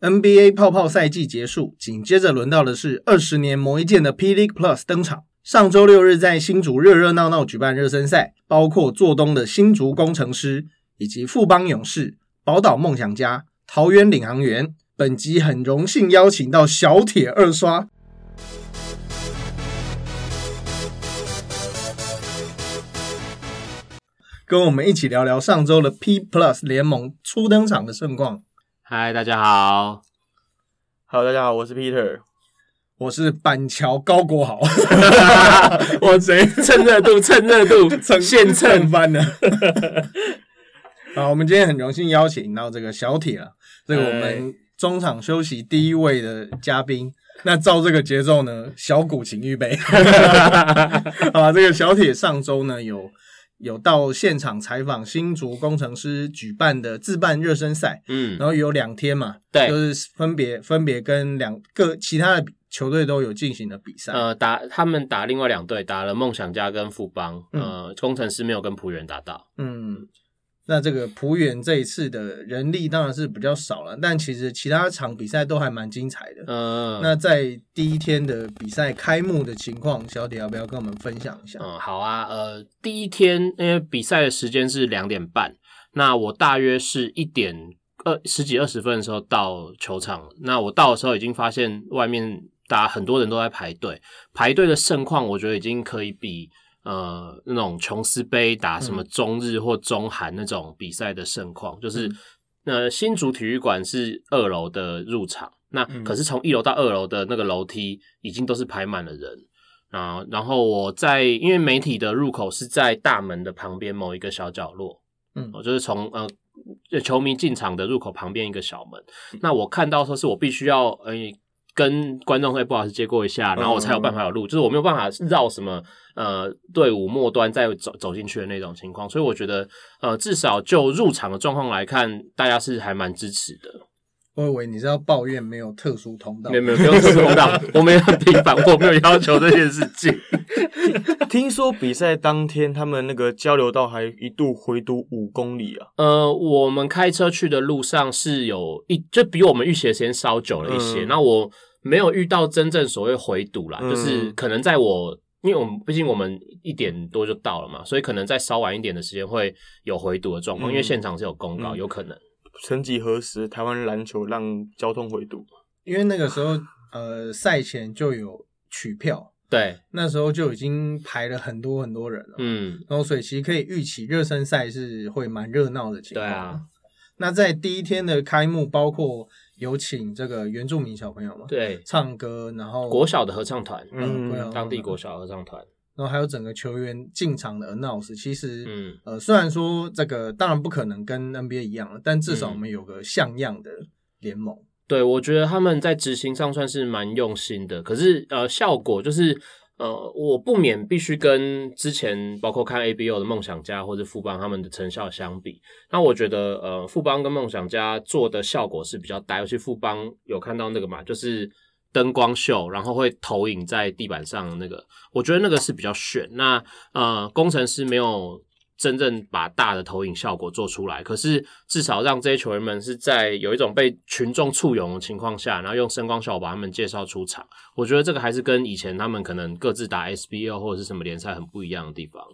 NBA 泡泡赛季结束，紧接着轮到的是二十年磨一剑的 P League Plus 登场。上周六日在新竹热热闹闹举办热身赛，包括做东的新竹工程师以及富邦勇士、宝岛梦想家、桃园领航员。本集很荣幸邀请到小铁二刷，跟我们一起聊聊上周的 P Plus 联盟初登场的盛况。嗨，大家好，Hello，大家好，我是 Peter。我是板桥高国豪，我谁蹭热度，蹭热度，现蹭蹭。翻了。好，我们今天很荣幸邀请到这个小铁了，这个我们中场休息第一位的嘉宾。那照这个节奏呢，小谷请预备。好吧，这个小铁上周呢有有到现场采访新竹工程师举办的自办热身赛，嗯，然后有两天嘛，对。就是分别分别跟两个其他的球队都有进行的比赛。呃，打他们打另外两队，打了梦想家跟富邦，嗯。呃，工程师没有跟浦原打到。嗯，那这个浦原这一次的人力当然是比较少了，但其实其他场比赛都还蛮精彩的。嗯，那在第一天的比赛开幕的情况，小铁要不要跟我们分享一下？嗯，好啊，呃，第一天因为比赛的时间是两点半，那我大约是一点二十几二十分的时候到球场，那我到的时候已经发现外面大家很多人都在排队，排队的盛况，我觉得已经可以比呃那种琼斯杯打什么中日或中韩那种比赛的盛况，就是、呃新竹体育馆是二楼的入场，那嗯可是从一楼到二楼的那个楼梯已经都是排满了人。啊，然后我在因为媒体的入口是在大门的旁边某一个小角落，嗯我就是从呃球迷进场的入口旁边一个小门。那我看到说是我必须要呃跟观众会不好意思接过一下，然后我才有办法有路，就是我没有办法绕什么呃队伍末端再走走进去的那种情况。所以我觉得呃至少就入场的状况来看，大家是还蛮支持的。我以为你是要抱怨没有特殊通道没，有没有特殊通道，我没有很频繁，我没有要求这件事情。听说比赛当天，他们那个交流道还一度回堵五公里啊。呃，我们开车去的路上是有一，就比我们预期的时间稍久了一些。嗯那、我没有遇到真正所谓回堵啦，嗯就是可能在我，因为我们毕竟我们一点多就到了嘛，所以可能在稍晚一点的时间会有回堵的状况，嗯因为现场是有公告，嗯有可能。曾几何时，台湾篮球让交通回堵。因为那个时候呃赛前就有取票，对，那时候就已经排了很多很多人了。嗯，然后所以其实可以预期热身赛是会蛮热闹的情况。对啊。那在第一天的开幕，包括有请这个原住民小朋友嘛，对，唱歌，然后国小的合唱团，嗯，当地国小合唱团，然后还有整个球员进场的 announce，其实，嗯。呃，虽然说这个当然不可能跟 NBA 一样了，但至少我们有个像样的联盟。对，我觉得他们在执行上算是蛮用心的，可是呃，效果就是呃，我不免必须跟之前包括看 ABO 的梦想家或者富邦他们的成效相比，那我觉得呃，富邦跟梦想家做的效果是比较大，尤其富邦有看到那个嘛，就是灯光秀，然后会投影在地板上那个，我觉得那个是比较炫。那呃，工程师没有真正把大的投影效果做出来，可是至少让这些球员们是在有一种被群众簇拥的情况下，然后用声光效果把他们介绍出场。我觉得这个还是跟以前他们可能各自打 SBL 或者是什么联赛很不一样的地方。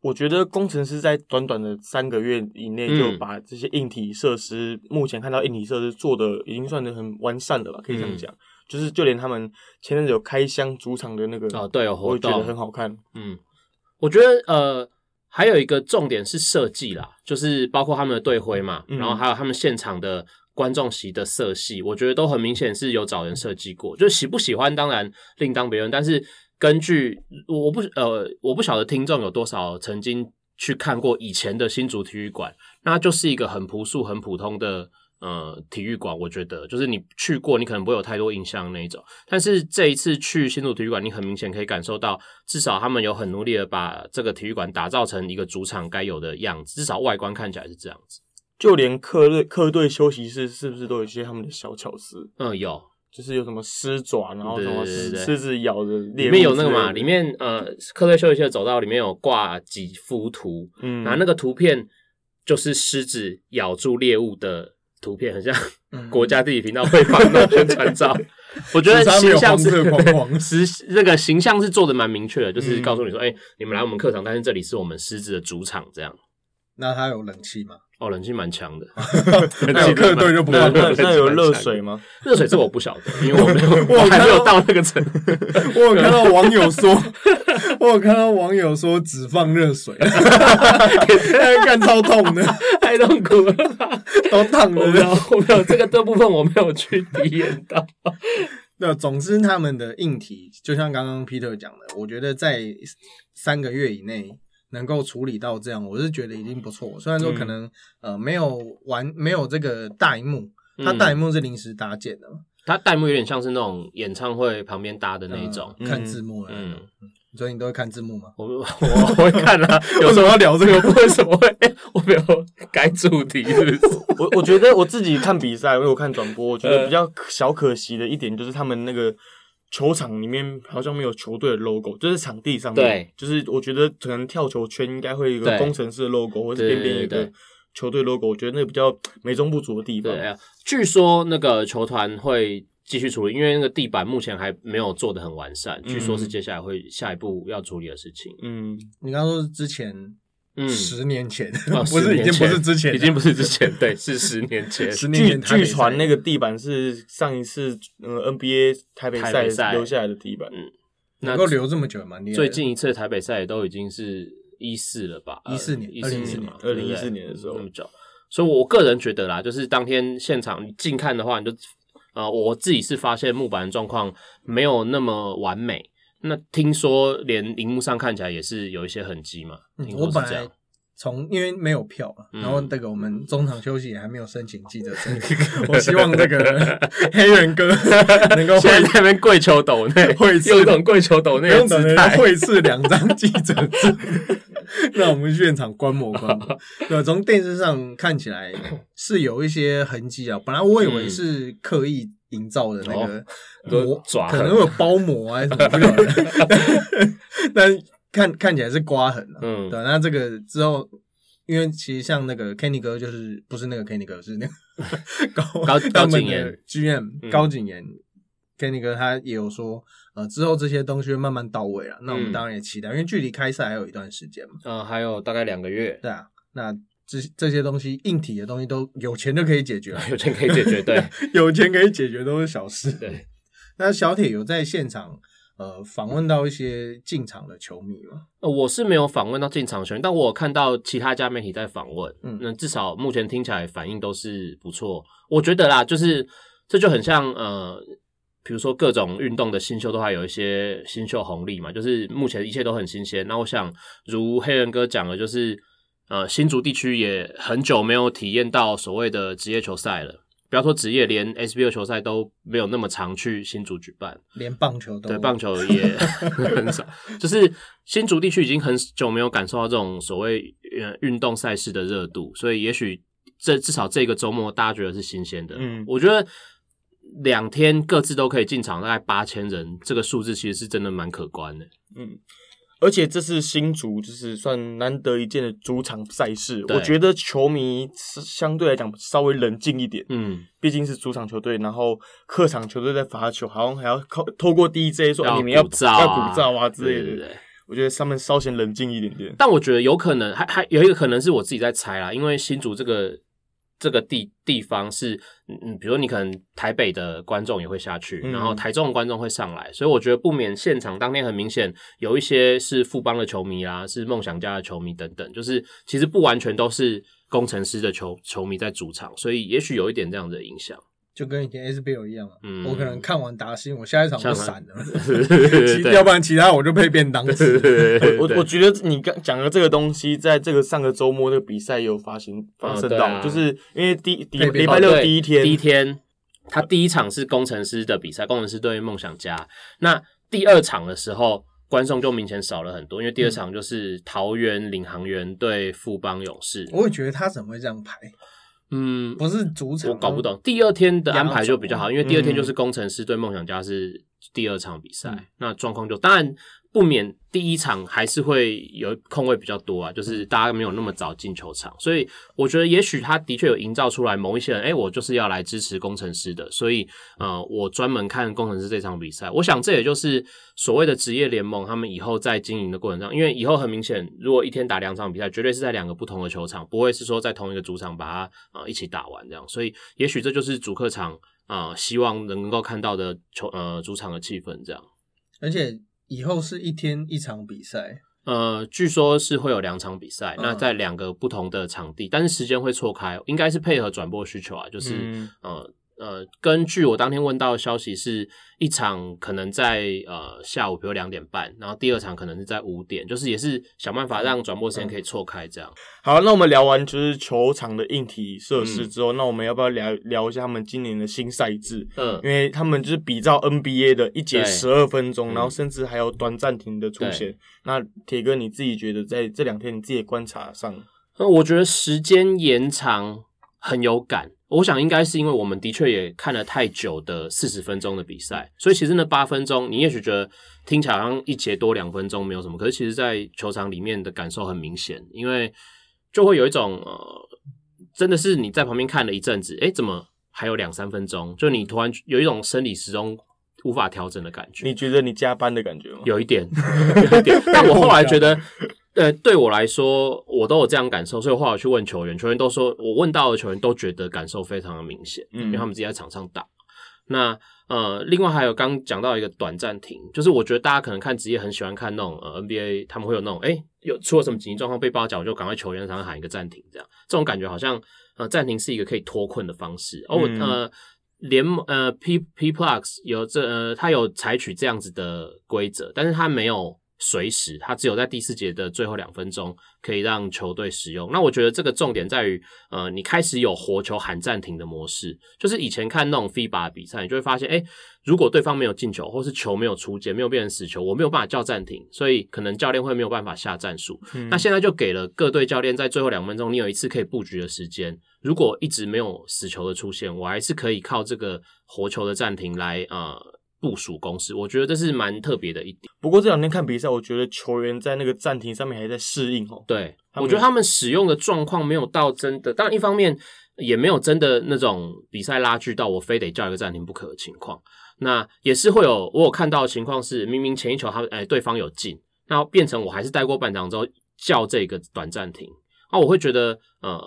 我觉得工程师在短短的三个月以内嗯就把这些硬体设施，目前看到硬体设施做的已经算得很完善了吧，可以这样讲。就是就连他们前阵子有开箱主场的那个哦对有活动我也觉得很好看。嗯，我觉得呃，还有一个重点是设计啦，就是包括他们的队徽嘛，嗯然后还有他们现场的观众席的色系，我觉得都很明显是有找人设计过。就喜不喜欢当然另当别论，但是根据我不呃我不晓得听众有多少曾经去看过以前的新竹体育馆，那它就是一个很朴素、很普通的。呃，体育馆我觉得就是你去过，你可能不会有太多印象那一种。但是这一次去新竹体育馆，你很明显可以感受到，至少他们有很努力的把这个体育馆打造成一个主场该有的样子，至少外观看起来是这样子。就连客队客队休息室是不是都有一些他们的小巧思？嗯，有，就是有什么狮爪，然后什么对对对对狮子咬的猎物里面有那个嘛，里面呃，客队休息室的走道里面有挂几幅图，嗯然后那个图片就是狮子咬住猎物的图片，很像嗯国家地理频道会放的宣传照。我觉得形象是实那个形象是做的蛮明确的，就是嗯告诉你说，哎、你们来我们课堂，但是这里是我们狮子的主场，这样。那它有冷气吗？哦，冷气蛮强的，那有客队就不那有热？水吗？热水这我不晓得，因为我没有，我我还没有到到那个程度。我有看到网友说，我有看到网友说只放热水，干超痛的，太痛苦了，都烫我没有的。，我没有这个这部分我没有去体验到。那总之他们的硬体，就像刚刚 Peter 讲的，我觉得在三个月以内能够处理到这样，我是觉得已经不错。虽然说可能、呃没有玩没有这个大荧幕，它嗯大荧幕是临时搭建的嘛，它弹幕有点像是那种演唱会旁边搭的那一种。嗯看字幕的那嗯种。，所以你都会看字幕吗？我我 我会看啊，有为什么时候要聊这个？为什么会？哎我没有改主题，是不是？我我觉得我自己看比赛，因为我看转播，我觉呃得比较小可惜的一点就是他们那个球场里面好像没有球队的 logo，就是场地上面，对，就是我觉得可能跳球圈应该会有一个工程师的 logo，或者是边边一个球队 logo，我觉得那个比较美中不足的地方。对啊，据说那个球团会继续处理，因为那个地板目前还没有做的很完善，据说是接下来会下一步要处理的事情。嗯，你刚刚说是之前嗯，十年前，哦 不是已经不是之前，已经不是之前，对，是十年前。十年据据传那个地板是上一次呃 NBA 台北赛留下来的地板。嗯能够留这么久也蛮厉害。最近一次的台北赛都已经是一四了吧？一四年一四年嘛，2014对不对2014年的时候那么久。所以，我个人觉得啦，就是当天现场你近看的话，你就呃，我自己是发现木板的状况没有那么完美。那听说连荧幕上看起来也是有一些痕迹嘛？嗯我本来。从因为没有票嘛，嗯然后那个我们中场休息也还没有申请记者证，我希望这个黑人哥 能够会现在在那边跪求抖内，会次用一种跪求抖不内的用等人姿态。会赐两张记者证，让我们现场观摩观摩。对，从电视上看起来是有一些痕迹啊，本来我以为是刻意营造的那个哦，爪痕可能会有包膜啊什么之类的，但看看起来是刮痕啊。嗯对，那这个之后。因为其实像那个 Kenny 哥，就是不是那个 Kenny 哥，是那个高高景言 GM 嗯高景言 Kenny 哥他也有说，呃，之后这些东西会慢慢到位了。那我们嗯当然也期待，因为距离开赛还有一段时间嘛。嗯，还有大概两个月，对啊，那这这些东西硬体的东西都有钱就可以解决了，有钱可以解决。对 有钱可以解决都是小事。对，那小铁有在现场呃访问到一些进场的球迷吗？呃，我是没有访问到进场球员，但我有看到其他家媒体在访问，嗯那至少目前听起来反应都是不错。我觉得啦，就是这就很像呃，比如说各种运动的新秀都还有一些新秀红利嘛，就是目前一切都很新鲜。那我想，如黑人哥讲的，就是呃，新竹地区也很久没有体验到所谓的职业球赛了。不要说职业，连 SBO 球赛都没有那么常去新竹举办。连棒球都对，棒球也很少，就是新竹地区已经很久没有感受到这种所谓呃运动赛事的热度，所以也许这至少这个周末大家觉得是新鲜的。嗯我觉得两天各自都可以进场，大概八千人，这个数字其实是真的蛮可观的。嗯，而且这是新竹，就是算难得一见的主场赛事。我觉得球迷是相对来讲稍微冷静一点，嗯，毕竟是主场球队，然后客场球队在罚球，好像还要靠透过 DJ 说、啊你们要要鼓噪啊之类的。对对对。我觉得他们稍显冷静一点点。但我觉得有可能，还还有一个可能是我自己在猜啦，因为新竹这个这个地地方是，嗯嗯，比如你可能台北的观众也会下去，嗯然后台中的观众会上来，所以我觉得不免现场当天很明显有一些是富邦的球迷啦，是梦想家的球迷等等，就是其实不完全都是工程师的球球迷在主场，所以也许有一点这样的影响。就跟以前 SBL 一样啊。嗯我可能看完达新，我下一场就闪了，其要不然其他我就配便当吃。我我觉得你刚讲的这个东西，在这个上个周末这个比赛有发行发生到，就是因为第第礼拜六第一天，第一天他第一场是工程师的比赛，工程师对梦想家。那第二场的时候，观众就明显少了很多，因为第二场就是桃园领航员对富邦勇士。我也觉得他怎么会这样排？嗯，不是主场，我搞不懂。第二天的安排就比较好，因为第二天嗯。就是工程师对梦想家是第二场比赛，嗯。那状况就当然不免第一场还是会有空位比较多啊，就是大家没有那么早进球场，所以我觉得也许他的确有营造出来某一些人，哎，我就是要来支持工程师的，所以呃，我专门看工程师这场比赛。我想这也就是所谓的职业联盟，他们以后在经营的过程中，因为以后很明显，如果一天打两场比赛，绝对是在两个不同的球场，不会是说在同一个主场把它啊一起打完这样，所以也许这就是主客场啊希望能够看到的球呃主场的气氛这样，而且。以后是一天一场比赛，呃，据说是会有两场比赛，那在两个不同的场地，但是时间会错开，应该是配合转播需求啊，就是呃。呃，根据我当天问到的消息，是一场可能在呃下午，比如两点半，然后第二场可能是在五点，就是也是想办法让转播时间可以错开这样。好，那我们聊完就是球场的硬体设施之后，那我们要不要聊聊一下他们今年的新赛制？嗯，因为他们就是比照 NBA 的一节十二分钟，然后甚至还有短暂停的出现。那铁哥你自己觉得在这两天你自己观察上，那我觉得时间延长很有感。我想应该是因为我们的确也看了太久的四十分钟的比赛，所以其实那八分钟，你也许觉得听起来好像一节多两分钟没有什么，可是其实，在球场里面的感受很明显，因为就会有一种呃，真的是你在旁边看了一阵子，哎，怎么还有两三分钟？就你突然有一种生理时钟无法调整的感觉。你觉得你加班的感觉吗？有一点，有一点。但我后来觉得。呃，对我来说，我都有这样感受，所以后来去问球员，球员都说我问到的球员都觉得感受非常的明显，嗯，因为他们自己在场上打。那呃，另外还有刚讲到一个短暂停，就是我觉得大家可能看职业很喜欢看那种呃 NBA，他们会有那种哎有出了什么紧急状况被包夹，就赶快球员上喊一个暂停，这样这种感觉好像呃暂停是一个可以脱困的方式。哦，呃，联呃 P P Plus 有这呃，他有采取这样子的规则，但是他没有。随时，他只有在第四节的最后两分钟可以让球队使用。那我觉得这个重点在于，呃，你开始有活球喊暂停的模式。就是以前看那种 FIBA 比赛，你就会发现，哎，如果对方没有进球，或是球没有出界，没有变成死球，我没有办法叫暂停，所以可能教练会没有办法下战术。那现在就给了各队教练在最后两分钟，你有一次可以布局的时间。如果一直没有死球的出现，我还是可以靠这个活球的暂停来，呃。部署公式，我觉得这是蛮特别的一点。不过这两天看比赛，我觉得球员在那个暂停上面还在适应哦。对，我觉得他们使用的状况没有到真的，当然一方面也没有真的那种比赛拉锯到我非得叫一个暂停不可的情况。那也是会有我有看到的情况是，明明前一球他哎对方有进，那变成我还是带过半场之后叫这个短暂停。那我会觉得呃，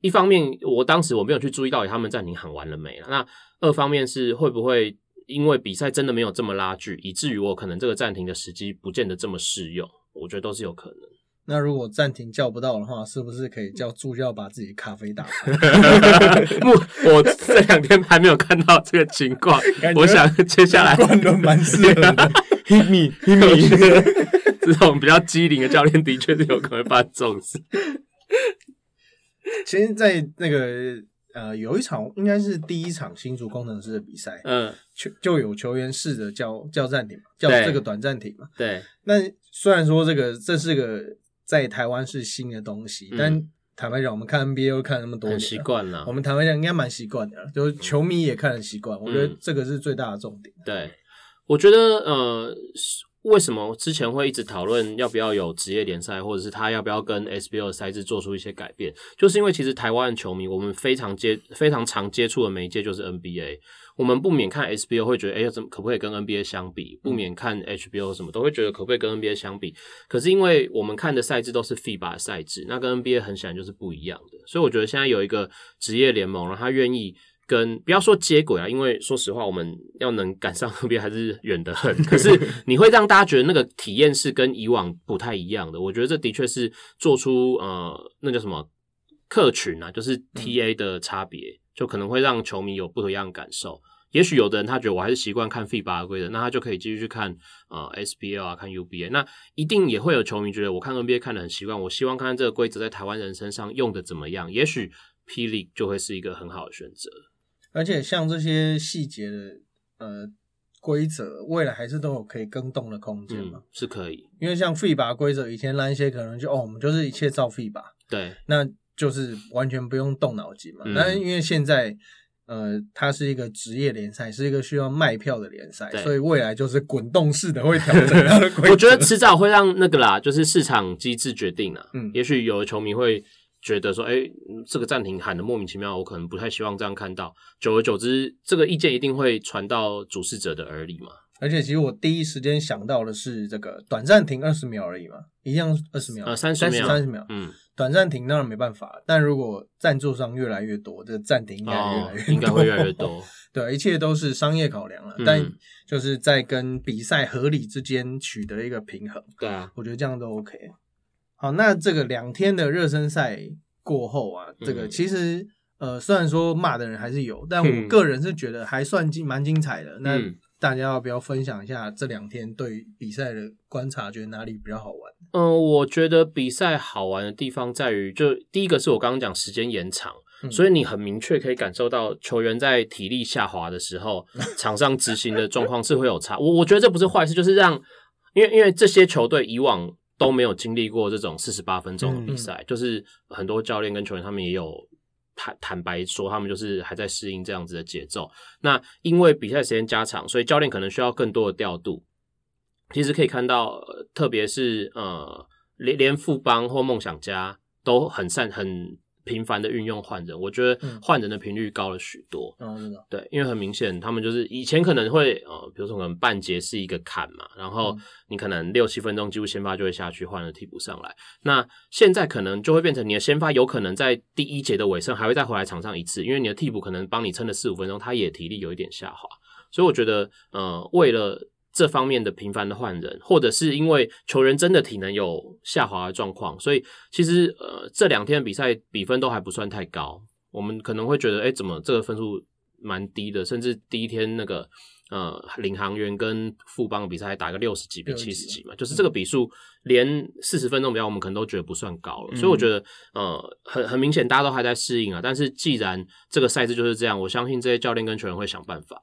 一方面我当时我没有去注意到他们暂停喊完了没了。那二方面是会不会？因为比赛真的没有这么拉锯，以至于我可能这个暂停的时机不见得这么适用，我觉得都是有可能。那如果暂停叫不到的话，是不是可以叫助教把自己咖啡打开？我这两天还没有看到这个情况，我想接下来关都蛮适合的。Hit me，Hit me，这种比较机灵的教练的确是有可能发生这种事。其实，在那个。呃，有一场应该是第一场新竹工程师的比赛，嗯，就就有球员试着叫叫暂停嘛，叫这个短暂停嘛。对。那虽然说这个这是个在台湾是新的东西，但坦白讲，我们看 NBA 看那么多年，习惯了。我们坦白讲应该蛮习惯的，就是球迷也看得习惯。我觉得这个是最大的重点。对，我觉得呃。为什么之前会一直讨论要不要有职业联赛，或者是他要不要跟 SBL 赛制做出一些改变？就是因为其实台湾的球迷，我们非常接非常常接触的媒介就是 NBA，我们不免看 SBL 会觉得，哎，怎么可不可以跟 NBA 相比？不免看 HBO 什么都会觉得可不可以跟 NBA 相比？可是因为我们看的赛制都是 FIBA 赛制，那跟 NBA 很显然就是不一样的，所以我觉得现在有一个职业联盟，然后他愿意。跟不要说接轨啊，因为说实话，我们要能赶上 NBA 还是远得很。可是 你会让大家觉得那个体验是跟以往不太一样的。我觉得这的确是做出呃，那叫什么客群啊，就是 TA 的差别，就可能会让球迷有不一样的感受。也许有的人他觉得我还是习惯看 FIBA 的规则，那他就可以继续去看呃 SBL 啊，看 UBA。那一定也会有球迷觉得我看 NBA 看的很习惯，我希望看看这个规则在台湾人身上用的怎么样。也许霹雳就会是一个很好的选择。而且像这些细节的呃规则，未来还是都有可以更动的空间嘛？是可以，因为像 FIBA 规则，以前篮协可能就哦，我们就是一切照 FIBA，对，那就是完全不用动脑筋嘛。但是因为现在呃，它是一个职业联赛，是一个需要卖票的联赛，所以未来就是滚动式的会调整 它的规则。我觉得迟早会让那个啦，就是市场机制决定了。嗯，也许有的球迷会觉得说，哎，这个暂停喊的莫名其妙，我可能不太希望这样看到。久而久之，这个意见一定会传到主事者的耳里嘛。而且，其实我第一时间想到的是这个短暂停二十秒而已嘛，一样二十秒，呃，三十秒，三十秒，嗯。短暂停当然没办法，但如果赞助商越来越多，这个暂停应该越来越应该会越来越多。对，一切都是商业考量了，但就是在跟比赛合理之间取得一个平衡。对啊，我觉得这样都 OK。好，那这个两天的热身赛过后啊，这个其实呃，虽然说骂的人还是有，但我个人是觉得还算精蛮精彩的。那大家要不要分享一下这两天对比赛的观察？觉得哪里比较好玩？嗯，我觉得比赛好玩的地方在于，就第一个是我刚刚讲时间延长，所以你很明确可以感受到球员在体力下滑的时候，场上执行的状况是会有差。我我觉得这不是坏事，就是让，因为因为这些球队以往都没有经历过这种四十八分钟的比赛，就是很多教练跟球员他们也有。坦坦白说，他们就是还在适应这样子的节奏。那因为比赛时间加长，所以教练可能需要更多的调度。其实可以看到，特别是呃，连连富邦或梦想家都很善很。频繁的运用换人，我觉得换人的频率高了许多。嗯，对，因为很明显，他们就是以前可能会呃，比如说可能半节是一个坎嘛，然后你可能六七分钟几乎先发就会下去换了替补上来。那现在可能就会变成你的先发有可能在第一节的尾声还会再回来场上一次，因为你的替补可能帮你撑了四五分钟，他也体力有一点下滑。所以我觉得呃，为了这方面的频繁的换人，或者是因为球员真的体能有下滑的状况，所以其实呃这两天的比赛比分都还不算太高。我们可能会觉得，哎，怎么这个分数蛮低的？甚至第一天那个呃领航员跟富邦的比赛还打个六十几比七十几嘛，就是这个比数连四十分钟比较，我们可能都觉得不算高了。所以我觉得呃很很明显，大家都还在适应啊。但是既然这个赛制就是这样，我相信这些教练跟球员会想办法。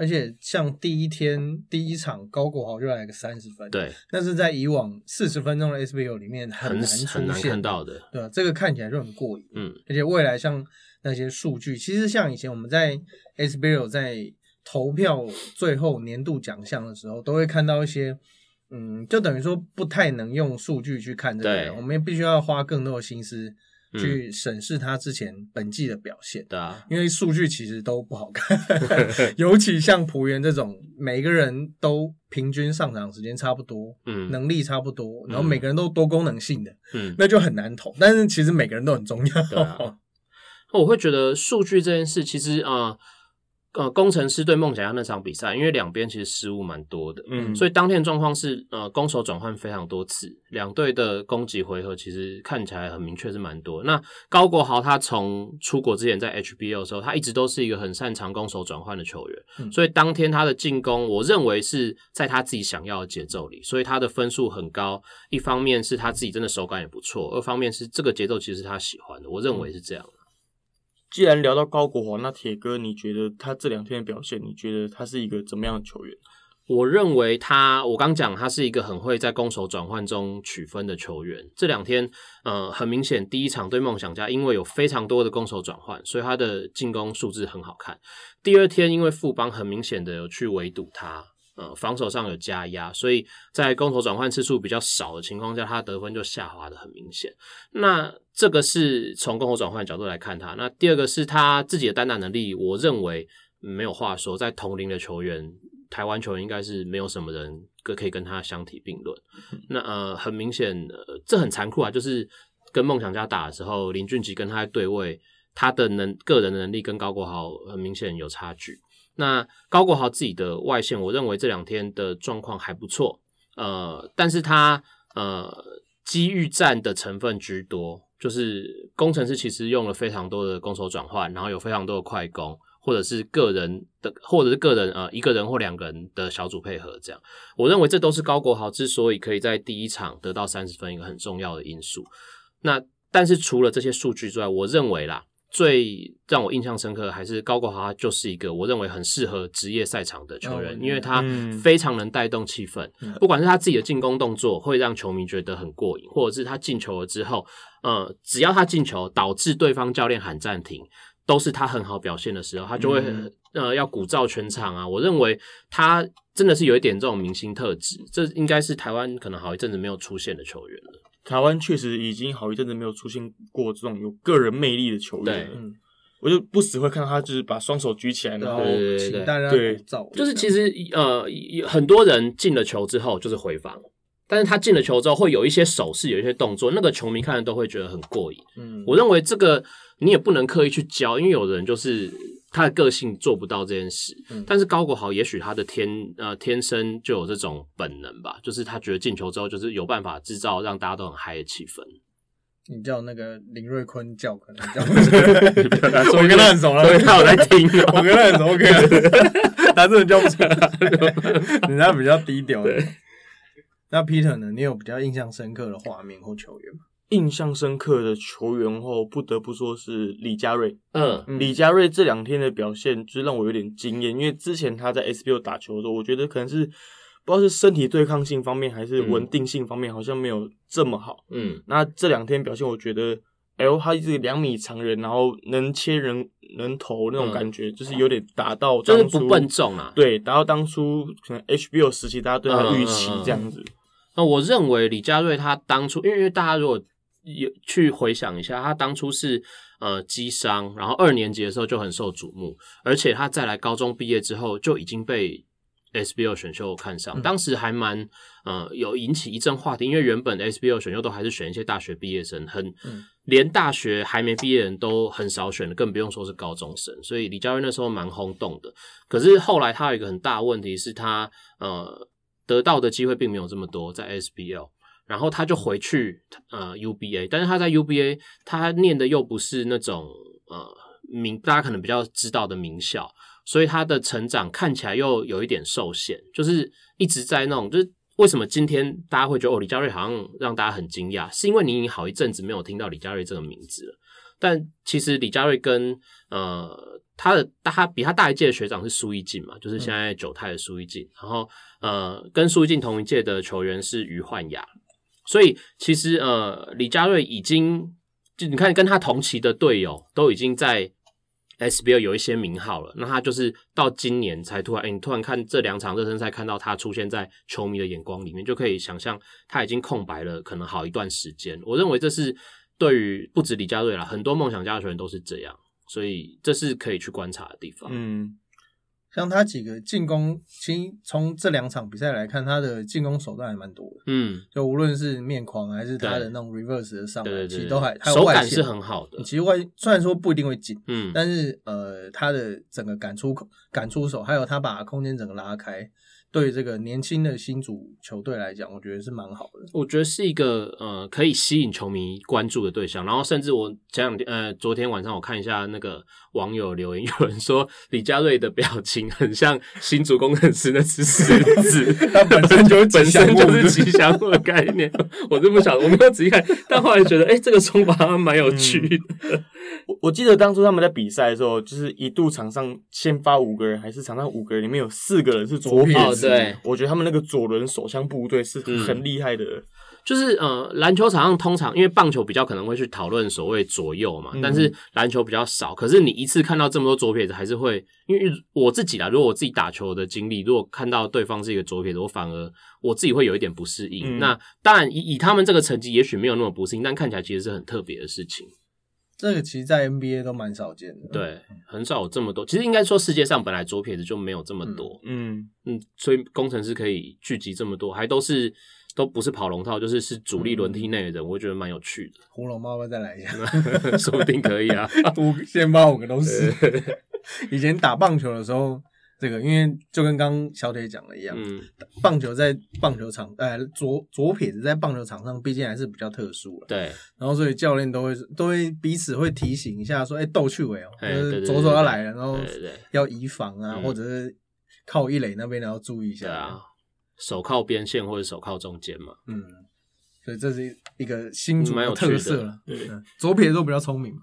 而且像第一天第一场高国豪就来个三十分，对，那是在以往四十分钟的 SBO 里面很难很难看到的，对吧？这个看起来就很过瘾，嗯。而且未来像那些数据，其实像以前我们在 SBO 在投票最后年度奖项的时候，都会看到一些，嗯，就等于说不太能用数据去看这个，我们也必须要花更多的心思。去审视他之前本季的表现，对啊，因为数据其实都不好看，尤其像浦原这种，每个人都平均上场时间差不多，嗯，能力差不多，然后每个人都多功能性的，嗯，那就很难投。但是其实每个人都很重要。我会觉得数据这件事，其实啊。呃，工程师对梦想家那场比赛，因为两边其实失误蛮多的，嗯，所以当天状况是呃攻守转换非常多次，两队的攻击回合其实看起来很明确是蛮多。那高国豪他从出国之前在 HBO 的时候，他一直都是一个很擅长攻守转换的球员，所以当天他的进攻，我认为是在他自己想要的节奏里，所以他的分数很高。一方面是他自己真的手感也不错，二方面是这个节奏其实是他喜欢的，我认为是这样。既然聊到高国华，那铁哥，你觉得他这两天的表现，你觉得他是一个怎么样的球员？我认为他，我刚讲他是一个很会在攻守转换中取分的球员。这两天，呃，很明显，第一场对梦想家，因为有非常多的攻守转换，所以他的进攻数字很好看。第二天，因为富邦很明显的有去围堵他。呃，防守上有加压，所以在攻投转换次数比较少的情况下，他得分就下滑的很明显。那这个是从攻投转换角度来看他。那第二个是他自己的单打能力，我认为没有话说，在同龄的球员，台湾球员应该是没有什么人可以跟他相提并论。那呃，很明显，呃，这很残酷啊，就是跟梦想家打的时候，林俊杰跟他对位，他的能个人的能力跟高国豪很明显有差距。那高国豪自己的外线，我认为这两天的状况还不错，呃，但是他呃机遇战的成分居多，就是工程师其实用了非常多的攻守转换，然后有非常多的快攻，或者是个人的，或者是个人呃一个人或两个人的小组配合，这样，我认为这都是高国豪之所以可以在第一场得到三十分一个很重要的因素。那但是除了这些数据之外，我认为啦。最让我印象深刻还是高国华，就是一个我认为很适合职业赛场的球员，因为他非常能带动气氛。不管是他自己的进攻动作会让球迷觉得很过瘾，或者是他进球了之后，呃，只要他进球导致对方教练喊暂停，都是他很好表现的时候，他就会呃要鼓噪全场啊。我认为他真的是有一点这种明星特质，这应该是台湾可能好一阵子没有出现的球员了。台湾确实已经好一阵子没有出现过这种有个人魅力的球员了。我就不时会看到他，就是把双手举起来，然后请大家对，就是其实呃，很多人进了球之后就是回防，但是他进了球之后会有一些手势，有一些动作，那个球迷看了都会觉得很过瘾。嗯，我认为这个你也不能刻意去教，因为有人就是他的个性做不到这件事。但是高国豪也许他的天呃天生就有这种本能吧，就是他觉得进球之后就是有办法制造让大家都很嗨的气氛。你叫那个林瑞坤叫可能叫不出来，我跟他很熟了，他有在听，我跟他很熟，OK，他真的叫不出来，人家比较低调。那 Peter 呢？你有比较印象深刻的画面或球员吗？印象深刻的球员后，不得不说是李佳瑞。嗯，李佳瑞这两天的表现就是让我有点惊艳，因为之前他在 SBO 打球的时候，我觉得可能是。不知道是身体对抗性方面还是稳定性方面，好像没有这么好。嗯，那这两天表现，我觉得，哎呦，他是两米长人，然后能切人人头那种感觉，就是有点达到，就是不笨重啊。对，达到当初可能 HBO 时期大家对他的预期这样子。那我认为李佳瑞他当初，因为因为大家如果有去回想一下，他当初是呃击伤，然后二年级的时候就很受瞩目，而且他再来高中毕业之后就已经被。SBO 选秀看上，当时还蛮呃有引起一阵话题，因为原本 SBO 选秀都还是选一些大学毕业生，很连大学还没毕业人都很少选的，更不用说是高中生。所以李佳瑞那时候蛮轰动的。可是后来他有一个很大问题是他呃得到的机会并没有这么多在 SBL，然后他就回去呃 UBA，但是他在 UBA 他念的又不是那种呃名大家可能比较知道的名校。所以他的成长看起来又有一点受限，就是一直在那种，就是为什么今天大家会觉得哦，李佳瑞好像让大家很惊讶，是因为你已经好一阵子没有听到李佳瑞这个名字了。但其实李佳瑞跟呃他的他比他大一届的学长是苏一静嘛，就是现在九泰的苏一静，然后呃跟苏一静同一届的球员是于焕雅，所以其实呃李佳瑞已经就你看跟他同期的队友都已经在。SBL 有一些名号了，那他就是到今年才突然，哎，你突然看这两场热身赛，看到他出现在球迷的眼光里面，就可以想象他已经空白了可能好一段时间。我认为这是对于不止李佳瑞啦，很多梦想家球员都是这样，所以这是可以去观察的地方。嗯。像他几个进攻，其实从这两场比赛来看，他的进攻手段还蛮多的。嗯，就无论是面框还是他的那种 reverse 的上来，其实都还手感是很好的。其实外虽然说不一定会进，嗯，但是呃，他的整个赶出口、赶出手，还有他把空间整个拉开。对这个年轻的新主球队来讲，我觉得是蛮好的。我觉得是一个呃可以吸引球迷关注的对象。然后甚至我前两天呃昨天晚上我看一下那个网友留言，有人说李佳瑞的表情很像新主工程师那只狮子，他本身就本身就是吉祥物的概念。我就不晓得，我没有仔细看，但后来觉得哎这个冲法蛮有趣的。我我记得当初他们在比赛的时候，就是一度场上先发五个人，还是场上五个人里面有四个人是左撇子。对，我觉得他们那个左轮手枪部队是很厉害的。就是呃，篮球场上通常因为棒球比较可能会去讨论所谓左右嘛，但是篮球比较少。可是你一次看到这么多左撇子，还是会因为我自己啦，如果我自己打球的经历，如果看到对方是一个左撇子，我反而我自己会有一点不适应。那当然以以他们这个成绩，也许没有那么不适应，但看起来其实是很特别的事情。这个其实，在 NBA 都蛮少见的。对，很少有这么多。其实应该说，世界上本来左撇子就没有这么多。嗯嗯，所以工程师可以聚集这么多，还都是都不是跑龙套，就是是主力轮替内的人，我觉得蛮有趣的。红龙猫要再来一下，说不定可以啊。五先把五个都 是。以前打棒球的时候。这个，因为就跟刚小铁讲的一样，棒球在棒球场，呃，左左撇子在棒球场上，毕竟还是比较特殊了。对，然后所以教练都会都会彼此会提醒一下，说，哎，逗趣尾哦，就是左手要来了，然后要移防啊，或者是靠一垒那边，然后注意一下。对啊，手靠边线或者手靠中间嘛。嗯，所以这是一个新组的特色了。对，左撇子都比较聪明。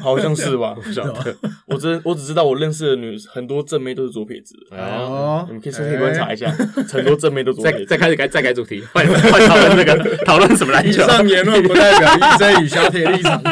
好像 是吧？不晓得，我真我只知道我认识的女很多正妹都是左撇子。哦，你们可以深入观察一下，很多正妹都左撇子。再开始改，再改主题，换换讨论这个 讨论什么篮球？以上言论不代表 EJ 与小铁立场。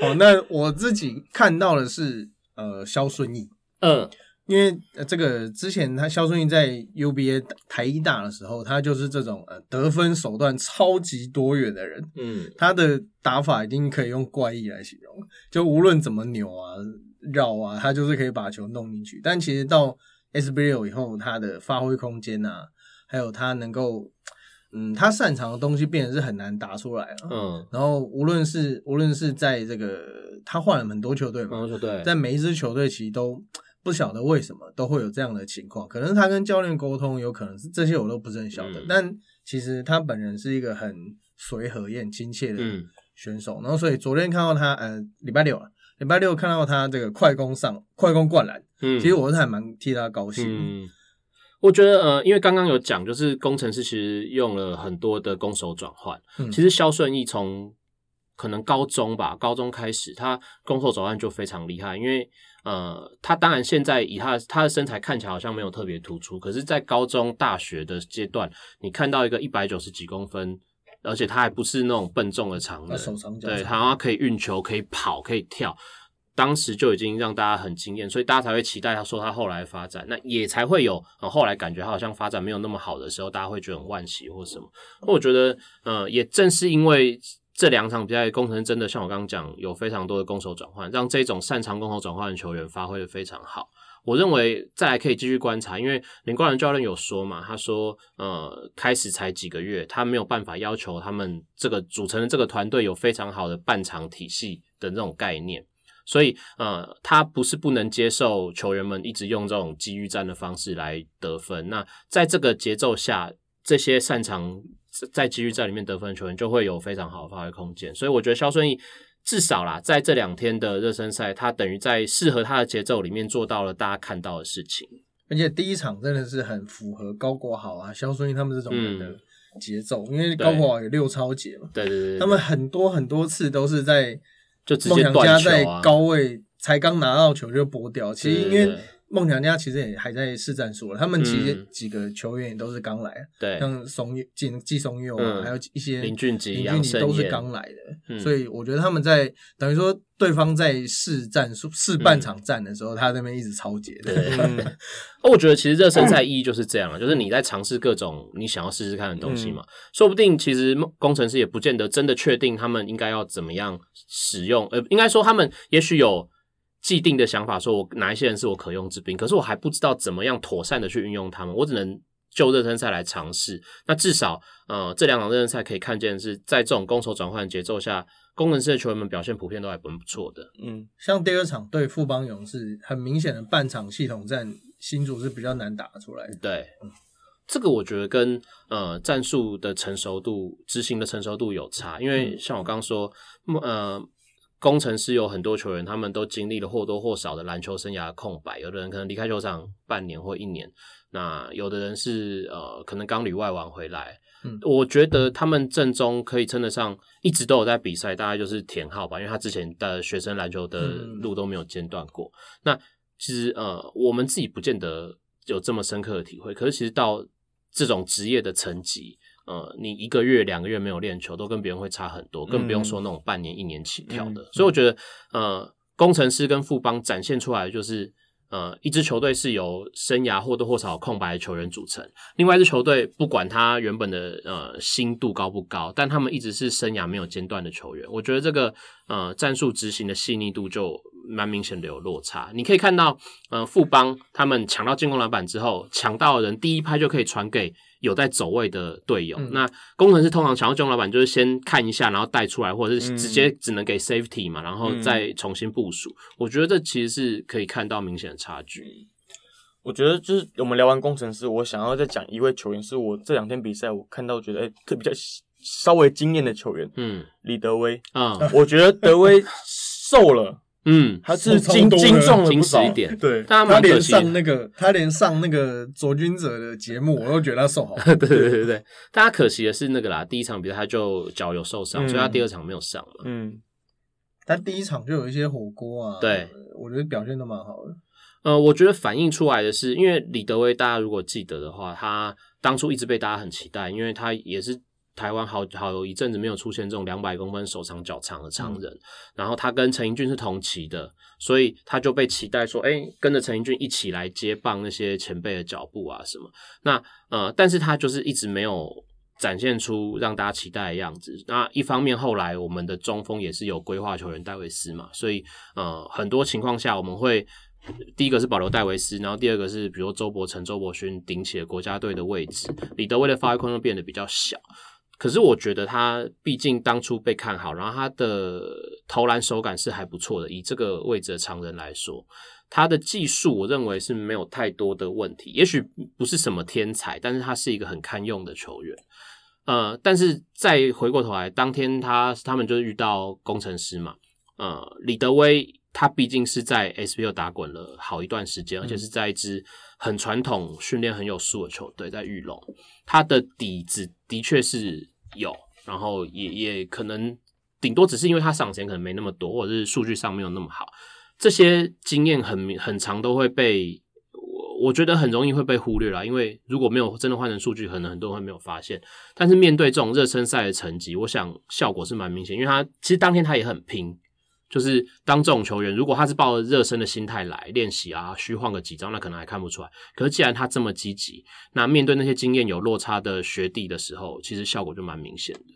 好，那我自己看到的是呃肖顺义，嗯，因为这个之前他肖顺义在 UBA 台一大的时候，他就是这种呃得分手段超级多元的人，嗯，他的打法已经可以用怪异来形容，就无论怎么扭啊绕啊，他就是可以把球弄进去。但其实到 SBL 以后，他的发挥空间啊，还有他能够。嗯，他擅长的东西变得是很难打出来了。嗯，然后无论是无论是在这个他换了很多球队嘛，球队在每一支球队其实都不晓得为什么都会有这样的情况，可能他跟教练沟通，有可能是这些我都不是很晓得。但其实他本人是一个很随和也很亲切的选手。然后所以昨天看到他，呃，礼拜六了，礼拜六看到他这个快攻上快攻灌篮，嗯，其实我是还蛮替他高兴。嗯我觉得呃，因为刚刚有讲，就是工程师其实用了很多的攻守转换。其实肖顺义从可能高中吧，高中开始，他攻守转换就非常厉害。因为呃，他当然现在以他他的身材看起来好像没有特别突出，可是，在高中、大学的阶段，你看到一个一百九十几公分，而且他还不是那种笨重的长人，对，他可以运球，可以跑，可以跳。当时就已经让大家很惊艳，所以大家才会期待他说他后来发展，那也才会有后来感觉他好像发展没有那么好的时候，大家会觉得很惋惜或什么。我觉得，呃，也正是因为这两场比赛，工程真的像我刚刚讲，有非常多的攻守转换，让这种擅长攻守转换的球员发挥的非常好。我认为再来可以继续观察，因为林冠伦教练有说嘛，他说，呃，开始才几个月，他没有办法要求他们这个组成的这个团队有非常好的半场体系的那种概念。所以，呃，他不是不能接受球员们一直用这种机遇战的方式来得分。那在这个节奏下，这些擅长在机遇在里面得分的球员就会有非常好的发挥空间。所以，我觉得肖顺义至少啦，在这两天的热身赛，他等于在适合他的节奏里面做到了大家看到的事情。而且第一场真的是很符合高国豪啊、肖顺义他们这种人的节奏，因为高国豪有六超节嘛，对对对，他们很多很多次都是在。就直接断球啊！高位才刚拿到球就拨掉，其实因为。梦想家其实也还在试战术了，他们其实几个球员也都是刚来，对，像松季季松佑啊，还有一些林俊杰、林俊杰都是刚来的，所以我觉得他们在等于说对方在试战术、试半场战的时候，他那边一直超节。对，我觉得其实热身赛意义就是这样了，就是你在尝试各种你想要试试看的东西嘛，说不定其实工程师也不见得真的确定他们应该要怎么样使用，呃，应该说他们也许有。既定的想法，说我哪一些人是我可用之兵，可是我还不知道怎么样妥善的去运用他们，我只能就热身赛来尝试。那至少，呃，这两场热身赛可以看见是在这种攻守转换节奏下，功能式的球员们表现普遍都还蛮不错的。嗯，像第二场对富邦勇士，很明显的半场系统战，新组是比较难打出来。对，这个我觉得跟呃战术的成熟度、执行的成熟度有差，因为像我刚刚说，呃。工程师有很多球员，他们都经历了或多或少的篮球生涯空白。有的人可能离开球场半年或一年，那有的人是呃，可能刚旅外玩回来。嗯，我觉得他们正中可以称得上一直都有在比赛，大概就是田浩吧，因为他之前的学生篮球的路都没有间断过。那其实呃，我们自己不见得有这么深刻的体会，可是其实到这种职业的层级。呃，你一个月、两个月没有练球，都跟别人会差很多，更不用说那种半年、一年起跳的。所以我觉得，呃，工程师跟富邦展现出来的就是，呃，一支球队是由生涯或多或少空白的球员组成，另外一支球队不管他原本的呃心度高不高，但他们一直是生涯没有间断的球员。我觉得这个呃战术执行的细腻度就蛮明显的有落差。你可以看到，呃，富邦他们抢到进攻篮板之后，抢到的人第一拍就可以传给。有在走位的队友，那工程师通常想要这种老板，就是先看一下，然后带出来，或者是直接只能给 safety 嘛，然后再重新部署。我觉得这其实是可以看到明显的差距。我觉得就是我们聊完工程师，我想要再讲一位球员，是我这两天比赛我看到觉得哎，特比较稍微惊艳的球员，嗯，李德威啊，我觉得德威瘦了。嗯，他是精精重了不少，对，他连上那个，他连上那个卓君者的节目，我都觉得他瘦好。对对对对，大家可惜的是那个啦，第一场比赛他就脚有受伤，所以他第二场没有上嘛。嗯，他第一场就有一些火锅啊，对，我觉得表现都蛮好的。呃，我觉得反映出来的是，因为李德威，大家如果记得的话，他当初一直被大家很期待，因为他也是台湾好好有一阵子没有出现这种两百公分手长脚长的常人，然后他跟陈英俊是同期的，所以他就被期待说，哎，跟着陈英俊一起来接棒那些前辈的脚步啊什么。那呃，但是他就是一直没有展现出让大家期待的样子。那一方面，后来我们的中锋也是有规划球员戴维斯嘛，所以呃，很多情况下我们会。第一个是保留戴维斯，然后第二个是比如周伯成、周伯勋顶起了国家队的位置，李德威的发挥空间变得比较小。可是我觉得他毕竟当初被看好，然后他的投篮手感是还不错的。以这个位置的常人来说，他的技术我认为是没有太多的问题。也许不是什么天才，但是他是一个很堪用的球员。呃，但是再回过头来，当天他他们就遇到工程师嘛，呃，李德威。他毕竟是在 SBL 打滚了好一段时间，而且是在一支很传统、训练很有素的球队，在玉龙，他的底子的确是有，然后也也可能顶多只是因为他赏钱可能没那么多，或者是数据上没有那么好，这些经验很很长都会被我我觉得很容易会被忽略了，因为如果没有真的换成数据，可能很多人会没有发现。但是面对这种热身赛的成绩，我想效果是蛮明显，因为他其实当天他也很拼。就是当这种球员，如果他是抱着热身的心态来练习啊，虚晃个几招，那可能还看不出来。可是既然他这么积极，那面对那些经验有落差的学弟的时候，其实效果就蛮明显的。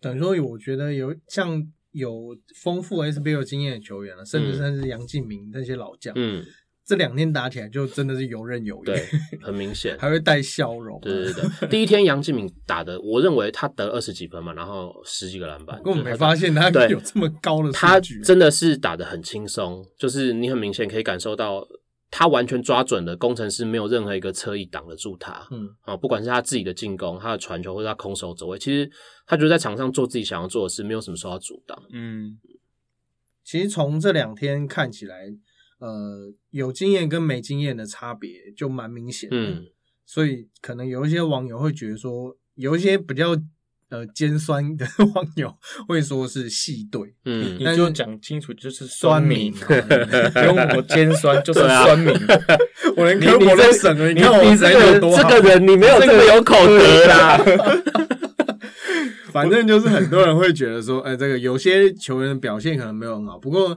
等于说，我觉得有像有丰富 SBL 经验的球员了，甚至甚至杨敬明那些老将，嗯。这两天打起来就真的是游刃有余，对，很明显，还会带笑容。对对对，第一天杨敬敏打的，我认为他得二十几分嘛，然后十几个篮板，根本没发现他有这么高的他真的是打的很轻松，就是你很明显可以感受到他完全抓准了工程师没有任何一个侧翼挡得住他。嗯，啊，不管是他自己的进攻、他的传球或者他空手走位，其实他就在场上做自己想要做的事，没有什么受到阻挡。嗯，其实从这两天看起来。呃，有经验跟没经验的差别就蛮明显的，所以可能有一些网友会觉得说，有一些比较呃尖酸的 网友会说是系队，嗯，你就讲清楚就是酸民，不用我尖酸就是酸民，我连科普都省了，你看我这个人你没有这么有口德啦。反正就是很多人会觉得说，哎，这个有些球员的表现可能没有很好。不过，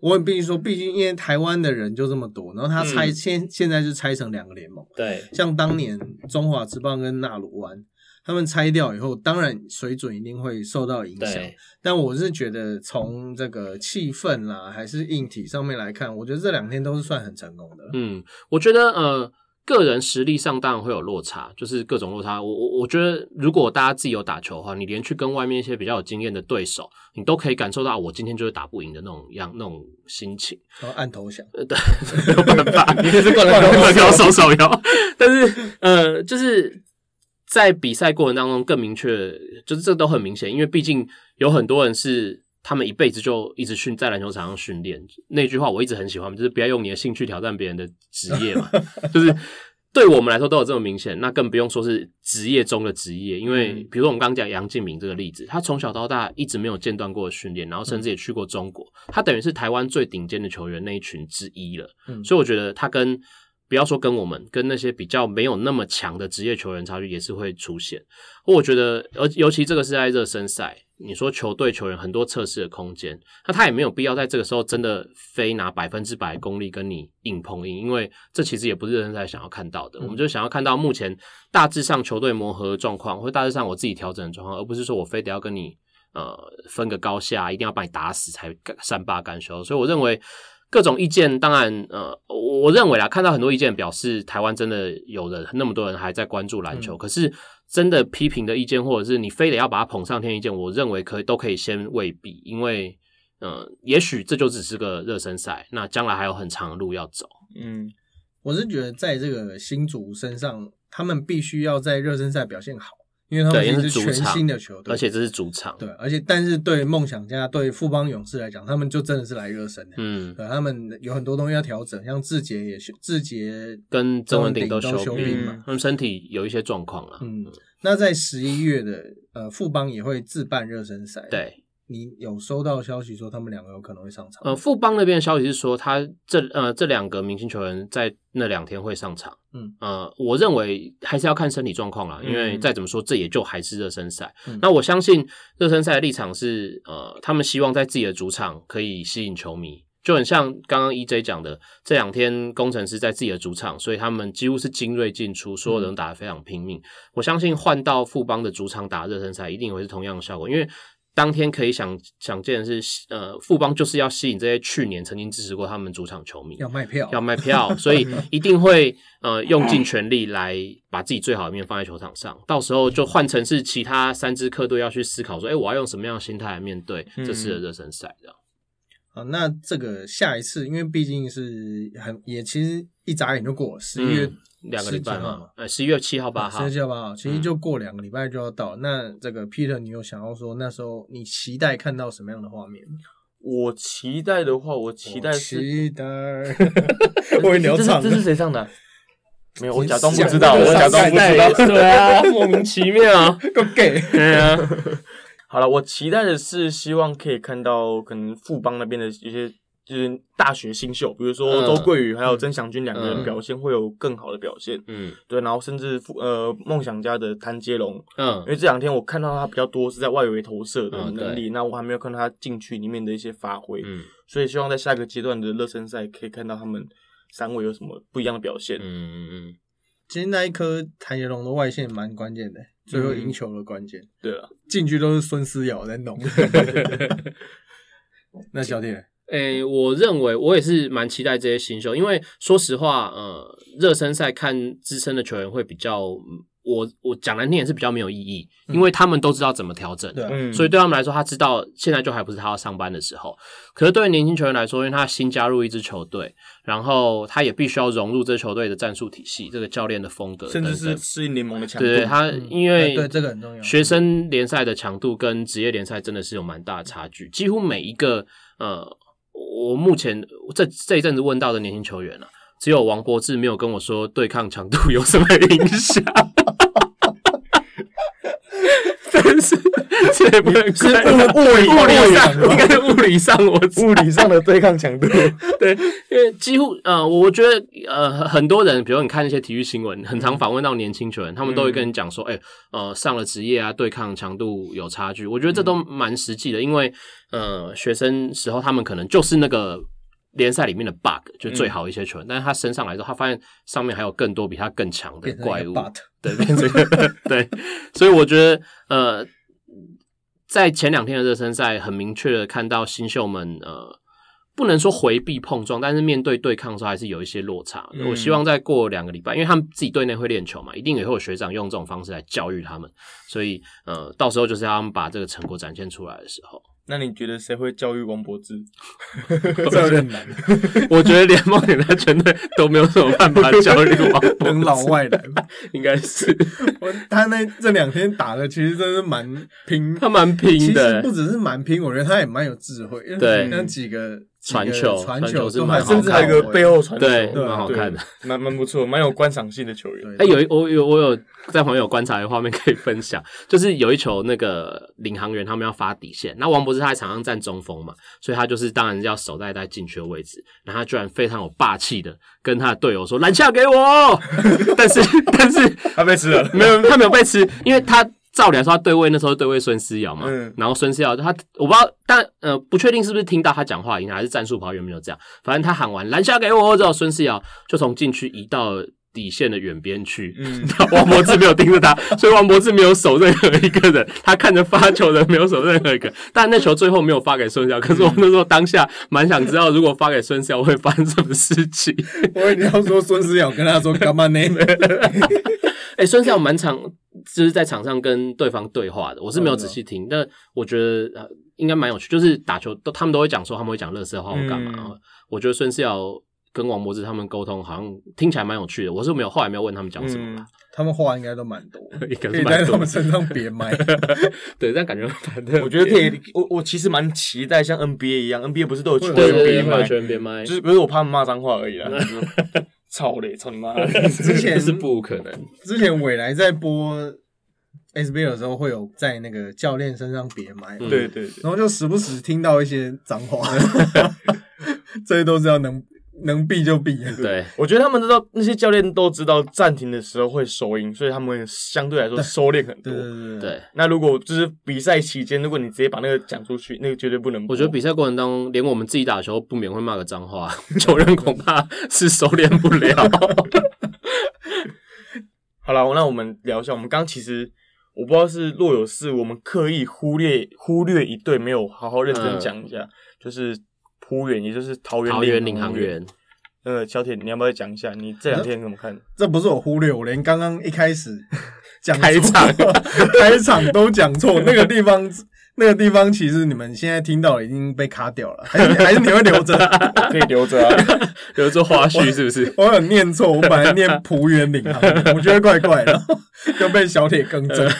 我必须说，毕竟因为台湾的人就这么多，然后他拆现现在是拆成两个联盟。对，像当年中华职棒跟纳鲁湾，他们拆掉以后，当然水准一定会受到影响。但我是觉得从这个气氛啦，还是硬体上面来看，我觉得这两天都是算很成功的。嗯，我觉得呃。个人实力上当然会有落差，就是各种落差。我我我觉得，如果大家自己有打球的话，你连去跟外面一些比较有经验的对手，你都可以感受到我今天就是打不赢的那种样那种心情。然后按投降，对，没有办法，你是灌篮高手手摇。但是呃，就是在比赛过程当中更明确，就是这都很明显，因为毕竟有很多人是。他们一辈子就一直训在篮球场上训练，那句话我一直很喜欢，就是不要用你的兴趣挑战别人的职业嘛。就是对我们来说都有这么明显，那更不用说是职业中的职业。因为比如说我们刚刚讲杨敬明这个例子，他从小到大一直没有间断过训练，然后甚至也去过中国，他等于是台湾最顶尖的球员那一群之一了。所以我觉得他跟不要说跟我们，跟那些比较没有那么强的职业球员差距也是会出现。我觉得，而尤其这个是在热身赛。你说球队球员很多测试的空间，那他也没有必要在这个时候真的非拿百分之百功力跟你硬碰硬，因为这其实也不是热身赛想要看到的。我们就想要看到目前大致上球队磨合的状况，或大致上我自己调整的状况，而不是说我非得要跟你呃分个高下，一定要把你打死才善罢甘休。所以我认为各种意见，当然呃，我认为啦，看到很多意见表示台湾真的有人那么多人还在关注篮球，可是。真的批评的意见，或者是你非得要把它捧上天意见，我认为可以都可以先未必，因为嗯，也许这就只是个热身赛，那将来还有很长的路要走。嗯，我是觉得在这个新主身上，他们必须要在热身赛表现好。因为他们是全新的球队，而且这是主场。对，而且但是对梦想家、对富邦勇士来讲，他们就真的是来热身的。嗯，对，他们有很多东西要调整，像志杰也志杰跟曾文鼎都休兵嘛，他们身体有一些状况了。嗯，那在十一月的呃富邦也会自办热身赛。对，你有收到消息说他们两个有可能会上场？呃，富邦那边的消息是说，他这呃这两个明星球员在那两天会上场。嗯，呃，我认为还是要看身体状况啦，因为再怎么说，这也就还是热身赛。那我相信热身赛的立场是，呃，他们希望在自己的主场可以吸引球迷，就很像刚刚 EJ 讲的，这两天工程师在自己的主场，所以他们几乎是精锐进出，所有人打得非常拼命。我相信换到富邦的主场打热身赛，一定会是同样的效果，因为。当天可以想想见的是，呃，富邦就是要吸引这些去年曾经支持过他们主场球迷，要卖票，要卖票，所以一定会呃用尽全力来把自己最好的面放在球场上。到时候就换成是其他三支客队要去思考说，哎，我要用什么样的心态来面对这次的热身赛？这样。好，那这个下一次，因为毕竟是很也其实一眨眼就过十一月。两个礼拜嘛，呃，十一月七号、八号，十一月七号、八号，其实就过两个礼拜就要到。那这个 Peter，你有想要说那时候你期待看到什么样的画面？我期待的话，我期待是期待。我你要唱，这是谁唱的？没有，我假装不知道，我假装不知道。对啊，莫名其妙，够 gay。对啊，好了，我期待的是希望可以看到可能富邦那边的一些。就是大学新秀，比如说周桂宇还有曾祥军两个人表现会有更好的表现，嗯，对，然后甚至呃梦想家的谭杰龙，嗯，因为这两天我看到他比较多是在外围投射的能力，那我还没有看到他禁区里面的一些发挥，嗯，所以希望在下一个阶段的热身赛可以看到他们三位有什么不一样的表现，嗯嗯嗯，其实那一颗谭杰龙的外线蛮关键的，最后赢球的关键，对了，禁区都是孙思尧在弄，那小铁。诶，我认为我也是蛮期待这些新秀，因为说实话，呃，热身赛看资深的球员会比较，我我讲难听也是比较没有意义，因为他们都知道怎么调整，对，所以对他们来说，他知道现在就还不是他要上班的时候。可是对于年轻球员来说，因为他新加入一支球队，然后他也必须要融入这球队的战术体系，这个教练的风格，甚至是适应联盟的强度。对他，因为对这个很重要，学生联赛的强度跟职业联赛真的是有蛮大的差距，几乎每一个呃。我目前这这一阵子问到的年轻球员啊，只有王柏志没有跟我说对抗强度有什么影响。但是这不能是物理物理上，应该是物理上，我物理上的对抗强度。对，因为几乎呃，我觉得呃，很多人，比如你看一些体育新闻，很常访问到年轻球员，他们都会跟你讲说，哎，呃，上了职业啊，对抗强度有差距。我觉得这都蛮实际的，因为呃，学生时候他们可能就是那个。联赛里面的 bug 就最好一些球员，但是他升上来之后，他发现上面还有更多比他更强的怪物，对，变成 对，所以我觉得呃，在前两天的热身赛，很明确的看到新秀们呃，不能说回避碰撞，但是面对对抗的时候还是有一些落差。我希望再过两个礼拜，因为他们自己队内会练球嘛，一定也会有学长用这种方式来教育他们，所以呃，到时候就是他们把这个成果展现出来的时候。那你觉得谁会教育王柏芝？这有点难。我觉得联盟里的全队都没有什么办法教育王柏等 老外来，应该是。我他那这两天打的其实真是蛮拼，他蛮拼的。不只是蛮拼，我觉得他也蛮有智慧。对，那几个。传球，传球是蛮，甚至还有个背后传球，对，蛮好看的，蛮蛮不错，蛮有观赏性的球员。哎，有一我有我有在旁边有观察的画面可以分享，就是有一球那个领航员他们要发底线，那王博士他在场上站中锋嘛，所以他就是当然要守在在禁区的位置，然后他居然非常有霸气的跟他的队友说篮下给我，但是但是他被吃了，没有他没有被吃，因为他。照理来说，他对位那时候对位孙思尧嘛，然后孙思尧他我不知道，但呃不确定是不是听到他讲话，还是战术跑有没有这样。反正他喊完篮下给我之后，孙思尧就从禁区移到底线的远边去。嗯，王柏志没有盯着他，所以王柏志没有守任何一个人，他看着发球的没有守任何一个。但那球最后没有发给孙思尧，可是我那时候当下蛮想知道，如果发给孙思尧会发生什么事情。我一定要说孙思尧跟他说干嘛呢？哎，孙思尧满场。就是在场上跟对方对话的，我是没有仔细听，但我觉得呃应该蛮有趣。就是打球都他们都会讲说他们会讲乐色话或干嘛。我觉得孙思尧跟王柏芝他们沟通好像听起来蛮有趣的。我是没有后来没有问他们讲什么，他们话应该都蛮多，可以在他们身上别麦。对，但感觉我觉得可以。我我其实蛮期待像 NBA 一样，NBA 不是都有球员别麦，就是不是我怕他们骂脏话而已啦。操嘞，操你妈！之前是不可能。之前未来在播。SBL 的时候会有在那个教练身上别麦，对对，然后就时不时听到一些脏话，这些都是要能。能避就避。对，我觉得他们知道那些教练都知道暂停的时候会收音，所以他们相对来说收敛很多。对对对。那如果就是比赛期间，如果你直接把那个讲出去，那个绝对不能。我觉得比赛过程当中，连我们自己打球不免会骂个脏话，球员恐怕是收敛不了。好了，那我们聊一下，我们刚其实我不知道是若有事，我们刻意忽略忽略一队，没有好好认真讲一下，就是。浦远，也就是桃园桃园领航员。呃，小铁，你要不要讲一下你这两天怎么看？这不是我忽略，我连刚刚一开始 讲开场 开场都讲错。那个地方，那个地方，其实你们现在听到已经被卡掉了，还是还是你会留着？可以留着啊，留着花絮是不是？我有念错，我本来念浦原领航，我觉得怪怪的，就被小铁更正。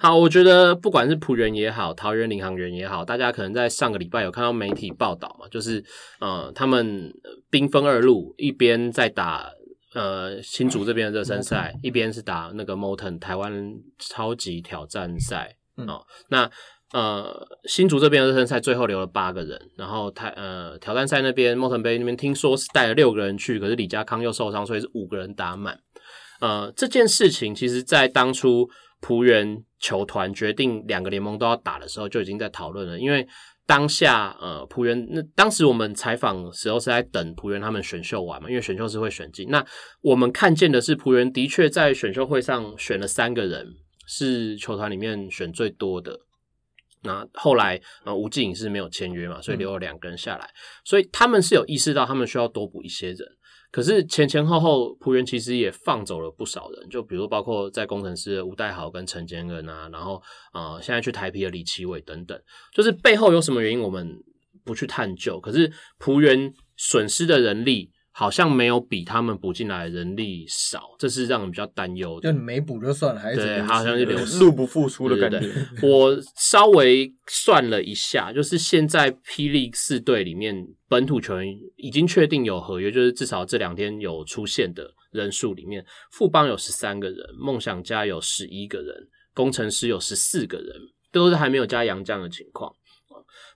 好，我觉得不管是浦原也好，桃园领航员也好，大家可能在上个礼拜有看到媒体报道嘛，就是呃，他们兵分二路，一边在打呃新竹这边的热身赛，一边是打那个 Moton 台湾超级挑战赛哦。那呃新竹这边的热身赛最后留了八个人，然后台呃挑战赛那边 Moton 杯那边听说是带了六个人去，可是李家康又受伤，所以是五个人打满。呃，这件事情其实在当初。浦原球团决定两个联盟都要打的时候，就已经在讨论了。因为当下，呃，浦原那当时我们采访时候是在等浦原他们选秀完嘛，因为选秀是会选进。那我们看见的是浦原的确在选秀会上选了三个人，是球团里面选最多的。那后来，呃，吴继颖是没有签约嘛，所以留了两个人下来。所以他们是有意识到他们需要多补一些人。可是前前后后，浦原其实也放走了不少人，就比如包括在工程师吴代豪跟陈坚恩啊，然后啊，现在去台皮的李奇伟等等，就是背后有什么原因，我们不去探究。可是浦原损失的人力。好像没有比他们补进来的人力少，这是让人比较担忧的。就你没补就算了，还是对，好像就流 入不敷出的感觉。我稍微算了一下，就是现在霹雳四队里面本土球员已经确定有合约，就是至少这两天有出现的人数里面，富邦有十三个人，梦想家有十一个人，工程师有十四个人，都是还没有加杨将的情况。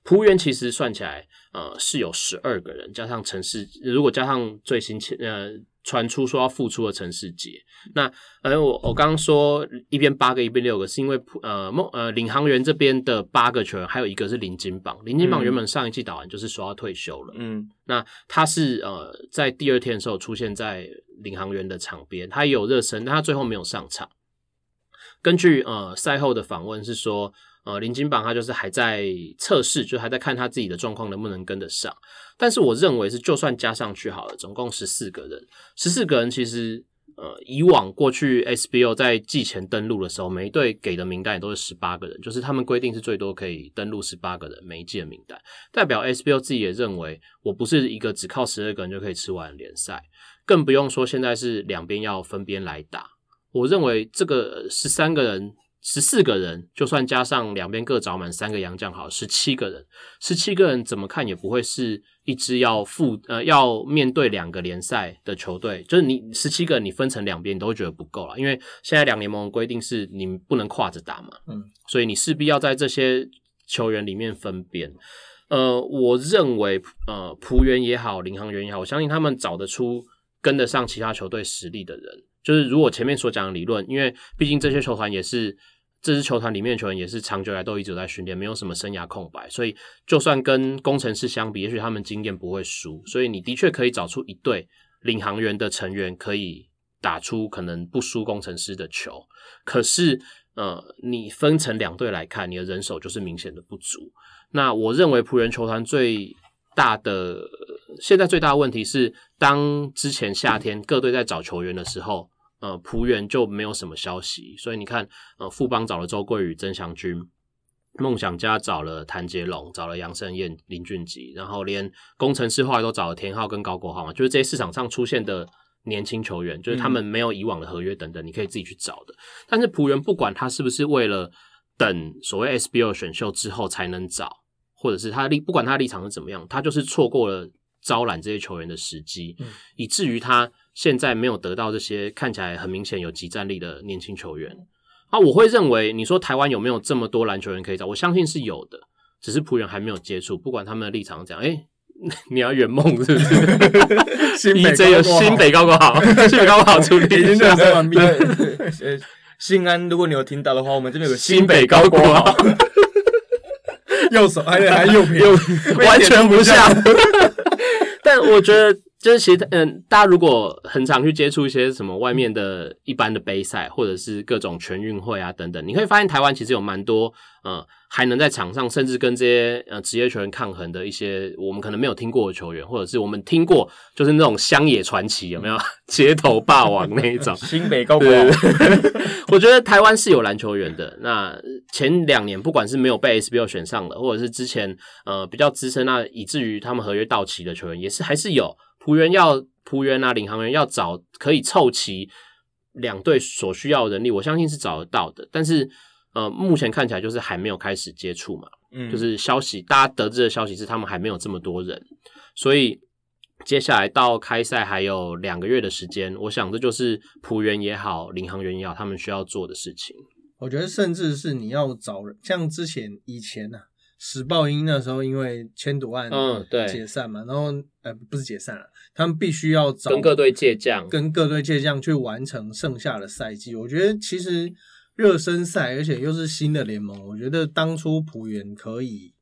浦原其实算起来，呃，是有十二个人，加上城市，如果加上最新前呃传出说要复出的城市节，那呃我我刚刚说一边八个一边六个，是因为呃梦呃领航员这边的八个球员，还有一个是林金榜，林金榜原本上一季打完就是说要退休了，嗯，那他是呃在第二天的时候出现在领航员的场边，他也有热身，但他最后没有上场。根据呃赛后的访问是说。呃，林金榜他就是还在测试，就还在看他自己的状况能不能跟得上。但是我认为是，就算加上去好了，总共十四个人，十四个人其实，呃，以往过去 SBO 在季前登录的时候，每一队给的名单也都是十八个人，就是他们规定是最多可以登录十八个人每一季的名单，代表 SBO 自己也认为，我不是一个只靠十二个人就可以吃完联赛，更不用说现在是两边要分边来打。我认为这个十三个人。十四个人，就算加上两边各找满三个洋将，好，十七个人，十七个人怎么看也不会是一支要负呃要面对两个联赛的球队。就是你十七个人，你分成两边，你都会觉得不够了，因为现在两联盟规定是你不能跨着打嘛，嗯，所以你势必要在这些球员里面分边。呃，我认为呃浦原也好，领航员也好，我相信他们找得出跟得上其他球队实力的人。就是如果前面所讲的理论，因为毕竟这些球团也是这支球团里面球员，也是长久来都一直在训练，没有什么生涯空白，所以就算跟工程师相比，也许他们经验不会输，所以你的确可以找出一队领航员的成员可以打出可能不输工程师的球。可是，呃，你分成两队来看，你的人手就是明显的不足。那我认为仆人球团最。大的现在最大的问题是，当之前夏天各队在找球员的时候，呃，浦原就没有什么消息。所以你看，呃，富邦找了周桂宇、曾祥军，梦想家找了谭杰龙，找了杨胜燕、林俊杰，然后连工程师后来都找了田浩跟高国豪嘛，就是这些市场上出现的年轻球员，就是他们没有以往的合约等等，你可以自己去找的。但是浦原不管他是不是为了等所谓 SBO 选秀之后才能找。或者是他立不管他立场是怎么样，他就是错过了招揽这些球员的时机，以至于他现在没有得到这些看起来很明显有集战力的年轻球员。啊，我会认为你说台湾有没有这么多篮球人可以找？我相信是有的，只是仆人还没有接触。不管他们的立场讲，哎，你要圆梦是不是？新北有新北高国好，新北高国好处理已经热身完毕。新安，如果你有听到的话，我们这边有新北高国好，右手还还右撇，完全不像。但我觉得。就是其实，嗯，大家如果很常去接触一些什么外面的一般的杯赛，或者是各种全运会啊等等，你会发现台湾其实有蛮多，呃，还能在场上甚至跟这些呃职业球员抗衡的一些我们可能没有听过的球员，或者是我们听过就是那种乡野传奇，有没有街头霸王那一种？新北高国，我觉得台湾是有篮球员的。那前两年不管是没有被 SBL 选上的，或者是之前呃比较资深那以至于他们合约到期的球员，也是还是有。仆员要浦原啊，领航员要找可以凑齐两队所需要的人力，我相信是找得到的。但是，呃，目前看起来就是还没有开始接触嘛，嗯，就是消息大家得知的消息是他们还没有这么多人，所以接下来到开赛还有两个月的时间，我想这就是浦原也好，领航员也好，他们需要做的事情。我觉得甚至是你要找人，像之前以前呢。时报英那时候因为签赌案，嗯，对，解散嘛，然后呃不是解散了，他们必须要找跟各队借将，跟各队借将去完成剩下的赛季。我觉得其实热身赛，而且又是新的联盟，我觉得当初浦原可以。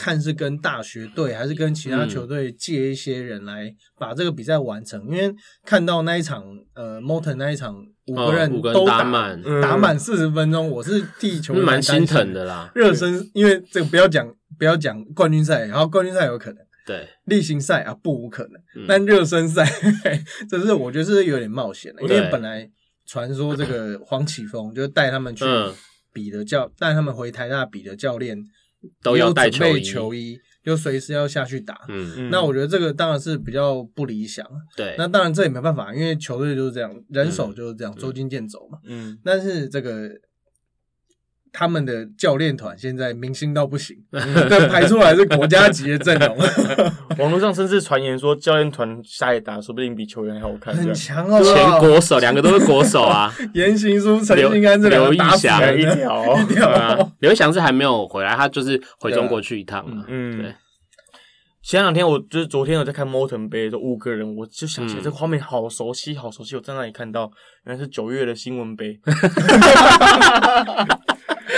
看是跟大学队还是跟其他球队借一些人来把这个比赛完成，因为看到那一场呃 m o t o n 那一场五个人都打满打满四十分钟，我是替球员蛮心疼的啦。热身，因为这个不要讲不要讲冠军赛，然后冠军赛有可能，对。例行赛啊不无可能，但热身赛 这是我觉得是有点冒险的，因为本来传说这个黄启峰就是带他们去比的教带他们回台大比的教练。都要带球衣，就随时要下去打。嗯，那我觉得这个当然是比较不理想。对，那当然这也没办法，因为球队就是这样，人手就是这样，捉襟见肘嘛。嗯，但是这个。他们的教练团现在明星到不行，但排出来是国家级的阵容。网络上甚至传言说，教练团下一打说不定比球员还好看，很强哦。前国手，两个都是国手啊。言行书、陈信安这两个打死一条一条啊。刘翔是还没有回来，他就是回中国去一趟了。嗯，对。前两天我就是昨天我在看 Moton 杯，就五个人，我就想起来这个画面好熟悉，好熟悉。我在那里看到，原来是九月的新闻杯。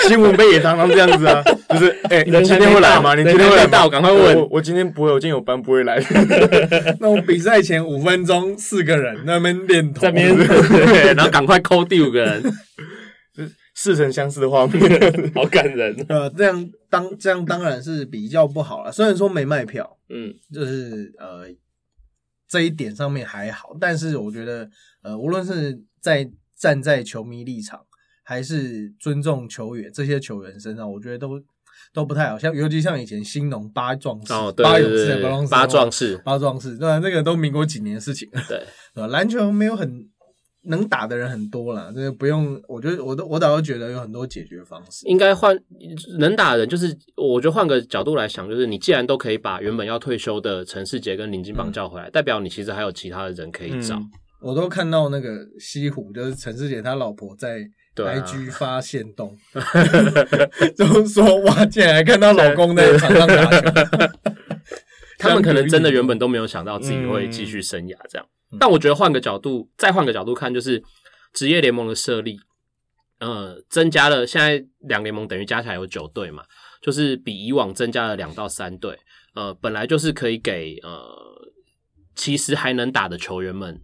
新闻杯也常常这样子啊，就是哎，你今天会来吗？你今天会到？赶快问。我今天不会，我今天有班不会来。那我比赛前五分钟四个人那边练，在边对，然后赶快扣第五个人，似曾相识的画面，好感人。呃，这样当这样当然是比较不好了。虽然说没卖票，嗯，就是呃这一点上面还好，但是我觉得呃，无论是在站在球迷立场。还是尊重球员，这些球员身上，我觉得都都不太好，像尤其像以前兴农八壮士、八勇士、八壮士、八壮士，对吧？那个都民国几年的事情了，对，吧？篮球没有很能打的人很多了，这个不用，我觉得我都我倒是觉得有很多解决方式。应该换能打的人，就是我觉得换个角度来想，就是你既然都可以把原本要退休的陈世杰跟林金榜叫回来，代表你其实还有其他的人可以找。我都看到那个西湖，就是陈世杰他老婆在。IG 发现动，就说哇，竟然看到老公在场上打球。他们可能真的原本都没有想到自己会继续生涯这样。但我觉得换个角度，再换个角度看，就是职业联盟的设立，呃，增加了现在两联盟等于加起来有九队嘛，就是比以往增加了两到三队。呃，本来就是可以给呃，其实还能打的球员们。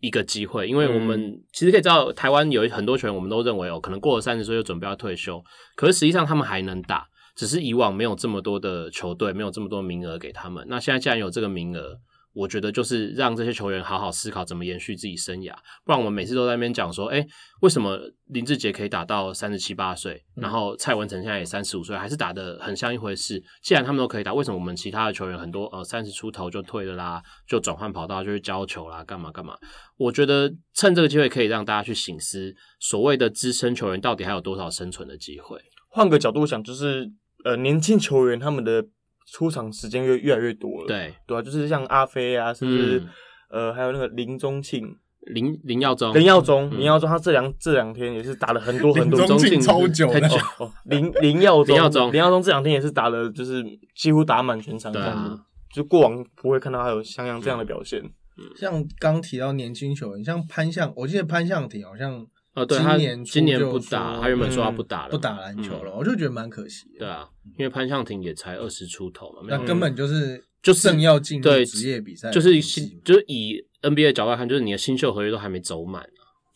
一个机会，因为我们其实可以知道，台湾有很多球员，我们都认为哦，可能过了三十岁就准备要退休，可是实际上他们还能打，只是以往没有这么多的球队，没有这么多名额给他们。那现在既然有这个名额。我觉得就是让这些球员好好思考怎么延续自己生涯，不然我们每次都在那边讲说，哎，为什么林志杰可以打到三十七八岁，然后蔡文成现在也三十五岁，还是打的很像一回事？既然他们都可以打，为什么我们其他的球员很多呃三十出头就退了啦，就转换跑道就去教球啦，干嘛干嘛？我觉得趁这个机会可以让大家去醒思，所谓的资深球员到底还有多少生存的机会？换个角度想，就是呃年轻球员他们的。出场时间越越来越多了，对对啊，就是像阿飞啊，甚至呃，还有那个林宗庆，林林耀宗，林耀宗，林耀宗，他这两这两天也是打了很多很多中进超久的。林林耀宗，林耀宗，林耀宗这两天也是打了，就是几乎打满全场。对啊，就过往不会看到他有像样这样的表现。像刚提到年轻球员，像潘向，我记得潘向挺好像。哦，对他今年不打，他原本说他不打了，不打篮球了，我就觉得蛮可惜。对啊，因为潘向廷也才二十出头嘛，那根本就是就正要进入职业比赛，就是新就是以 NBA 角度来看，就是你的新秀合约都还没走满，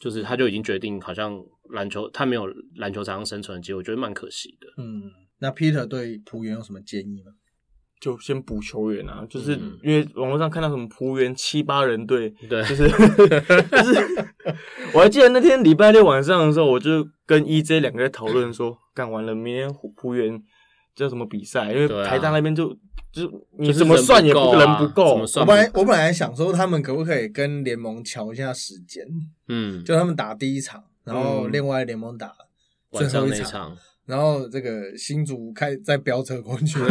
就是他就已经决定好像篮球他没有篮球场上生存的机会，我觉得蛮可惜的。嗯，那 Peter 对浦原有什么建议吗？就先补球员啊，就是因为网络上看到什么浦原七八人队，对，就是就是，我还记得那天礼拜六晚上的时候，我就跟 EJ 两个在讨论说，干完了明天浦原叫什么比赛？因为台大那边就就你怎么算也不人不够。我本来我本来想说，他们可不可以跟联盟调一下时间？嗯，就他们打第一场，然后另外联盟打最后一场。然后这个新竹开在飙车过去，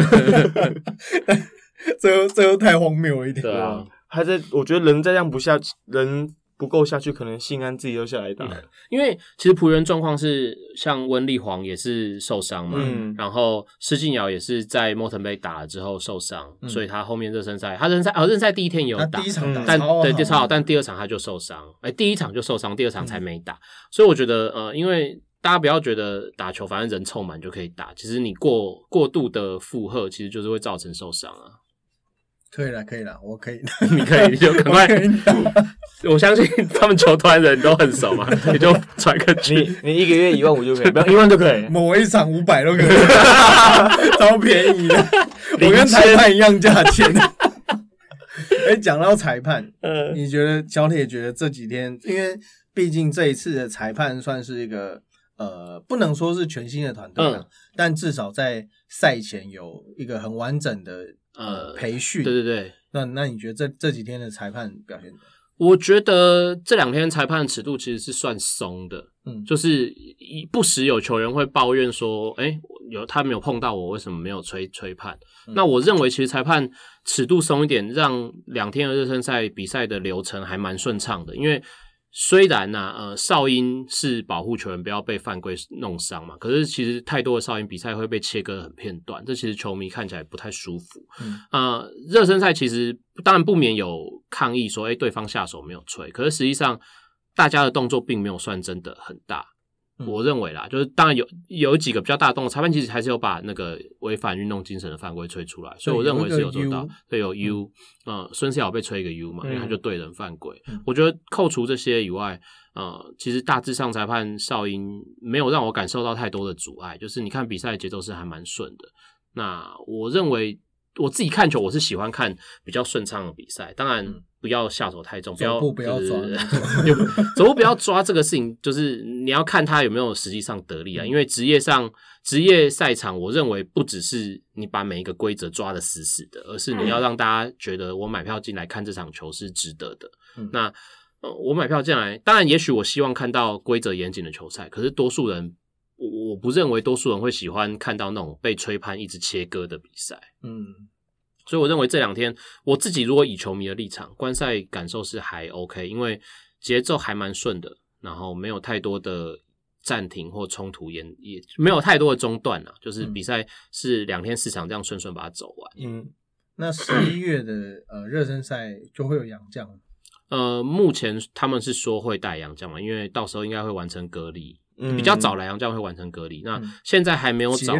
这又这又太荒谬了一点。对啊，还在我觉得人再这样不下人不够下去，可能信安自己又下来打。因为其实仆人状况是像温丽煌也是受伤嘛，然后施晋尧也是在莫腾杯打了之后受伤，所以他后面热身赛他热身赛哦热身赛第一天有打，第一场打但对超好，但第二场他就受伤，哎第一场就受伤，第二场才没打，所以我觉得呃因为。大家不要觉得打球反正人凑满就可以打，其实你过过度的负荷，其实就是会造成受伤啊。可以了，可以了，我可以，你可以你就赶快。我相信他们球团人都很熟嘛，你就传个你你一个月一万五就可以，不要一万就可以，某一场五百都可以，超便宜的，我跟裁判一样价钱。哎，讲到裁判，你觉得小铁觉得这几天，因为毕竟这一次的裁判算是一个。呃，不能说是全新的团队，但至少在赛前有一个很完整的呃培训。对对对，那那你觉得这这几天的裁判表现？我觉得这两天裁判尺度其实是算松的，嗯，就是一不时有球员会抱怨说，哎，有他没有碰到我，为什么没有吹吹判？那我认为其实裁判尺度松一点，让两天的热身赛比赛的流程还蛮顺畅的，因为。虽然呢，呃，哨音是保护球员不要被犯规弄伤嘛，可是其实太多的哨音，比赛会被切割很片段，这其实球迷看起来不太舒服。呃，热身赛其实当然不免有抗议说，哎，对方下手没有吹，可是实际上大家的动作并没有算真的很大。我认为啦，就是当然有有几个比较大的动作，裁判其实还是有把那个违反运动精神的犯规吹出来，所以我认为是有做到。对，有 U，呃，孙思尧被吹一个 U 嘛，因为他就对人犯规。我觉得扣除这些以外，呃，其实大致上裁判哨音没有让我感受到太多的阻碍，就是你看比赛节奏是还蛮顺的。那我认为我自己看球，我是喜欢看比较顺畅的比赛，当然。不要下手太重，不要不要抓，走步不要抓这个事情，就是你要看他有没有实际上得利啊。因为职业上职业赛场，我认为不只是你把每一个规则抓的死死的，而是你要让大家觉得我买票进来看这场球是值得的。那呃，我买票进来，当然也许我希望看到规则严谨的球赛，可是多数人我我不认为多数人会喜欢看到那种被吹判一直切割的比赛。嗯。所以我认为这两天我自己如果以球迷的立场观赛感受是还 OK，因为节奏还蛮顺的，然后没有太多的暂停或冲突，也也没有太多的中断啊，就是比赛是两天四场这样顺顺把它走完。嗯，那十一月的呃热身赛就会有洋将？呃，目前他们是说会带洋将嘛，因为到时候应该会完成隔离，比较早来洋将会完成隔离。那现在还没有找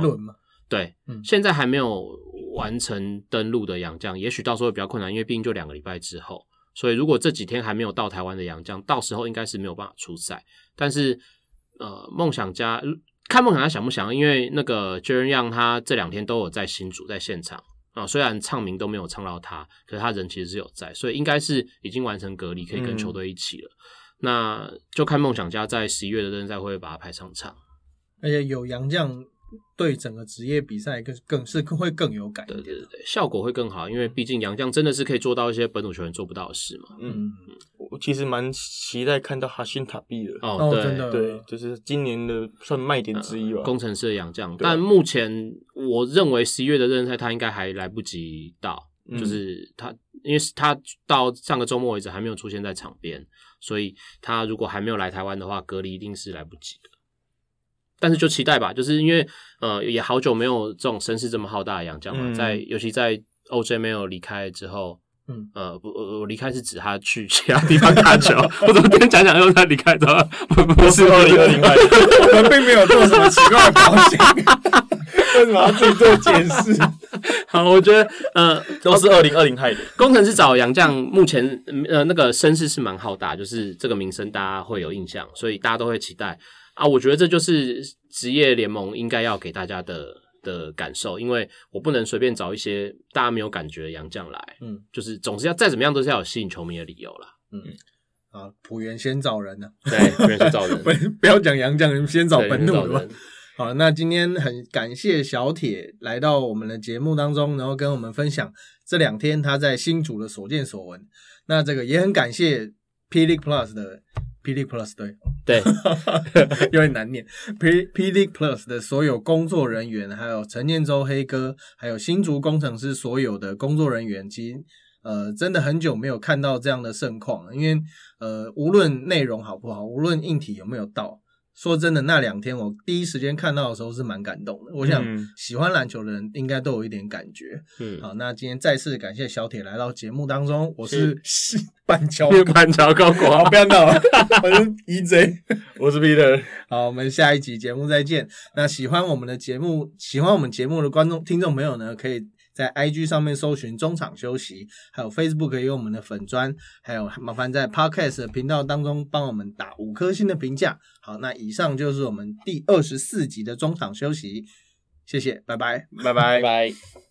对，现在还没有。完成登陆的洋将，也许到时候会比较困难，因为毕竟就两个礼拜之后。所以如果这几天还没有到台湾的洋将，到时候应该是没有办法出赛。但是，呃，梦想家看梦想家想不想？因为那个 j e r y 他这两天都有在新组在现场啊，虽然唱名都没有唱到他，可是他人其实是有在，所以应该是已经完成隔离，可以跟球队一起了。那就看梦想家在十一月的热身赛会不会把他排上场。而且有洋将。对整个职业比赛更更是会更有感，对对对，效果会更好，因为毕竟杨绛真的是可以做到一些本土球员做不到的事嘛。嗯，我其实蛮期待看到哈辛塔比的哦，对对，就是今年的算卖点之一吧。工程师的杨绛，但目前我认为十一月的热身赛他应该还来不及到，就是他，因为他到上个周末为止还没有出现在场边，所以他如果还没有来台湾的话，隔离一定是来不及的。但是就期待吧，就是因为呃也好久没有这种声势这么浩大的洋将嘛，在尤其在 OJ 没有离开之后。嗯呃不我离开是指他去 其他地方打球，我怎么边讲讲又他离开的？不是二零二零害，我们并没有做什么奇怪的表情，为什么要自己做解释？好，我觉得呃都是二零二零害的。工程师找杨将，目前呃那个声势是蛮浩大，就是这个名声大家会有印象，所以大家都会期待啊。我觉得这就是职业联盟应该要给大家的。的感受，因为我不能随便找一些大家没有感觉的洋将来，嗯，就是总是要再怎么样都是要有吸引球迷的理由啦。嗯，啊，浦原先找人呢，对，浦原先找人，不不要讲洋将，先找本土的。好，那今天很感谢小铁来到我们的节目当中，然后跟我们分享这两天他在新竹的所见所闻。那这个也很感谢 P League Plus 的。P D Plus 对对，有点难念。P P D Plus 的所有工作人员，还有陈念洲黑哥，还有新竹工程师所有的工作人员，其实呃真的很久没有看到这样的盛况了。因为呃无论内容好不好，无论硬体有没有到。说真的，那两天我第一时间看到的时候是蛮感动的。我想喜欢篮球的人应该都有一点感觉。嗯，好，那今天再次感谢小铁来到节目当中。我是 板桥板桥高国，不要闹了。我是 EJ，我是 Peter。好，我们下一集节目再见。那喜欢我们的节目，喜欢我们节目的观众听众朋友呢，可以。在 IG 上面搜寻中场休息，还有 Facebook 也有我们的粉砖，还有麻烦在 Podcast 频道当中帮我们打五颗星的评价。好，那以上就是我们第二十四集的中场休息，谢谢，拜拜，拜拜拜。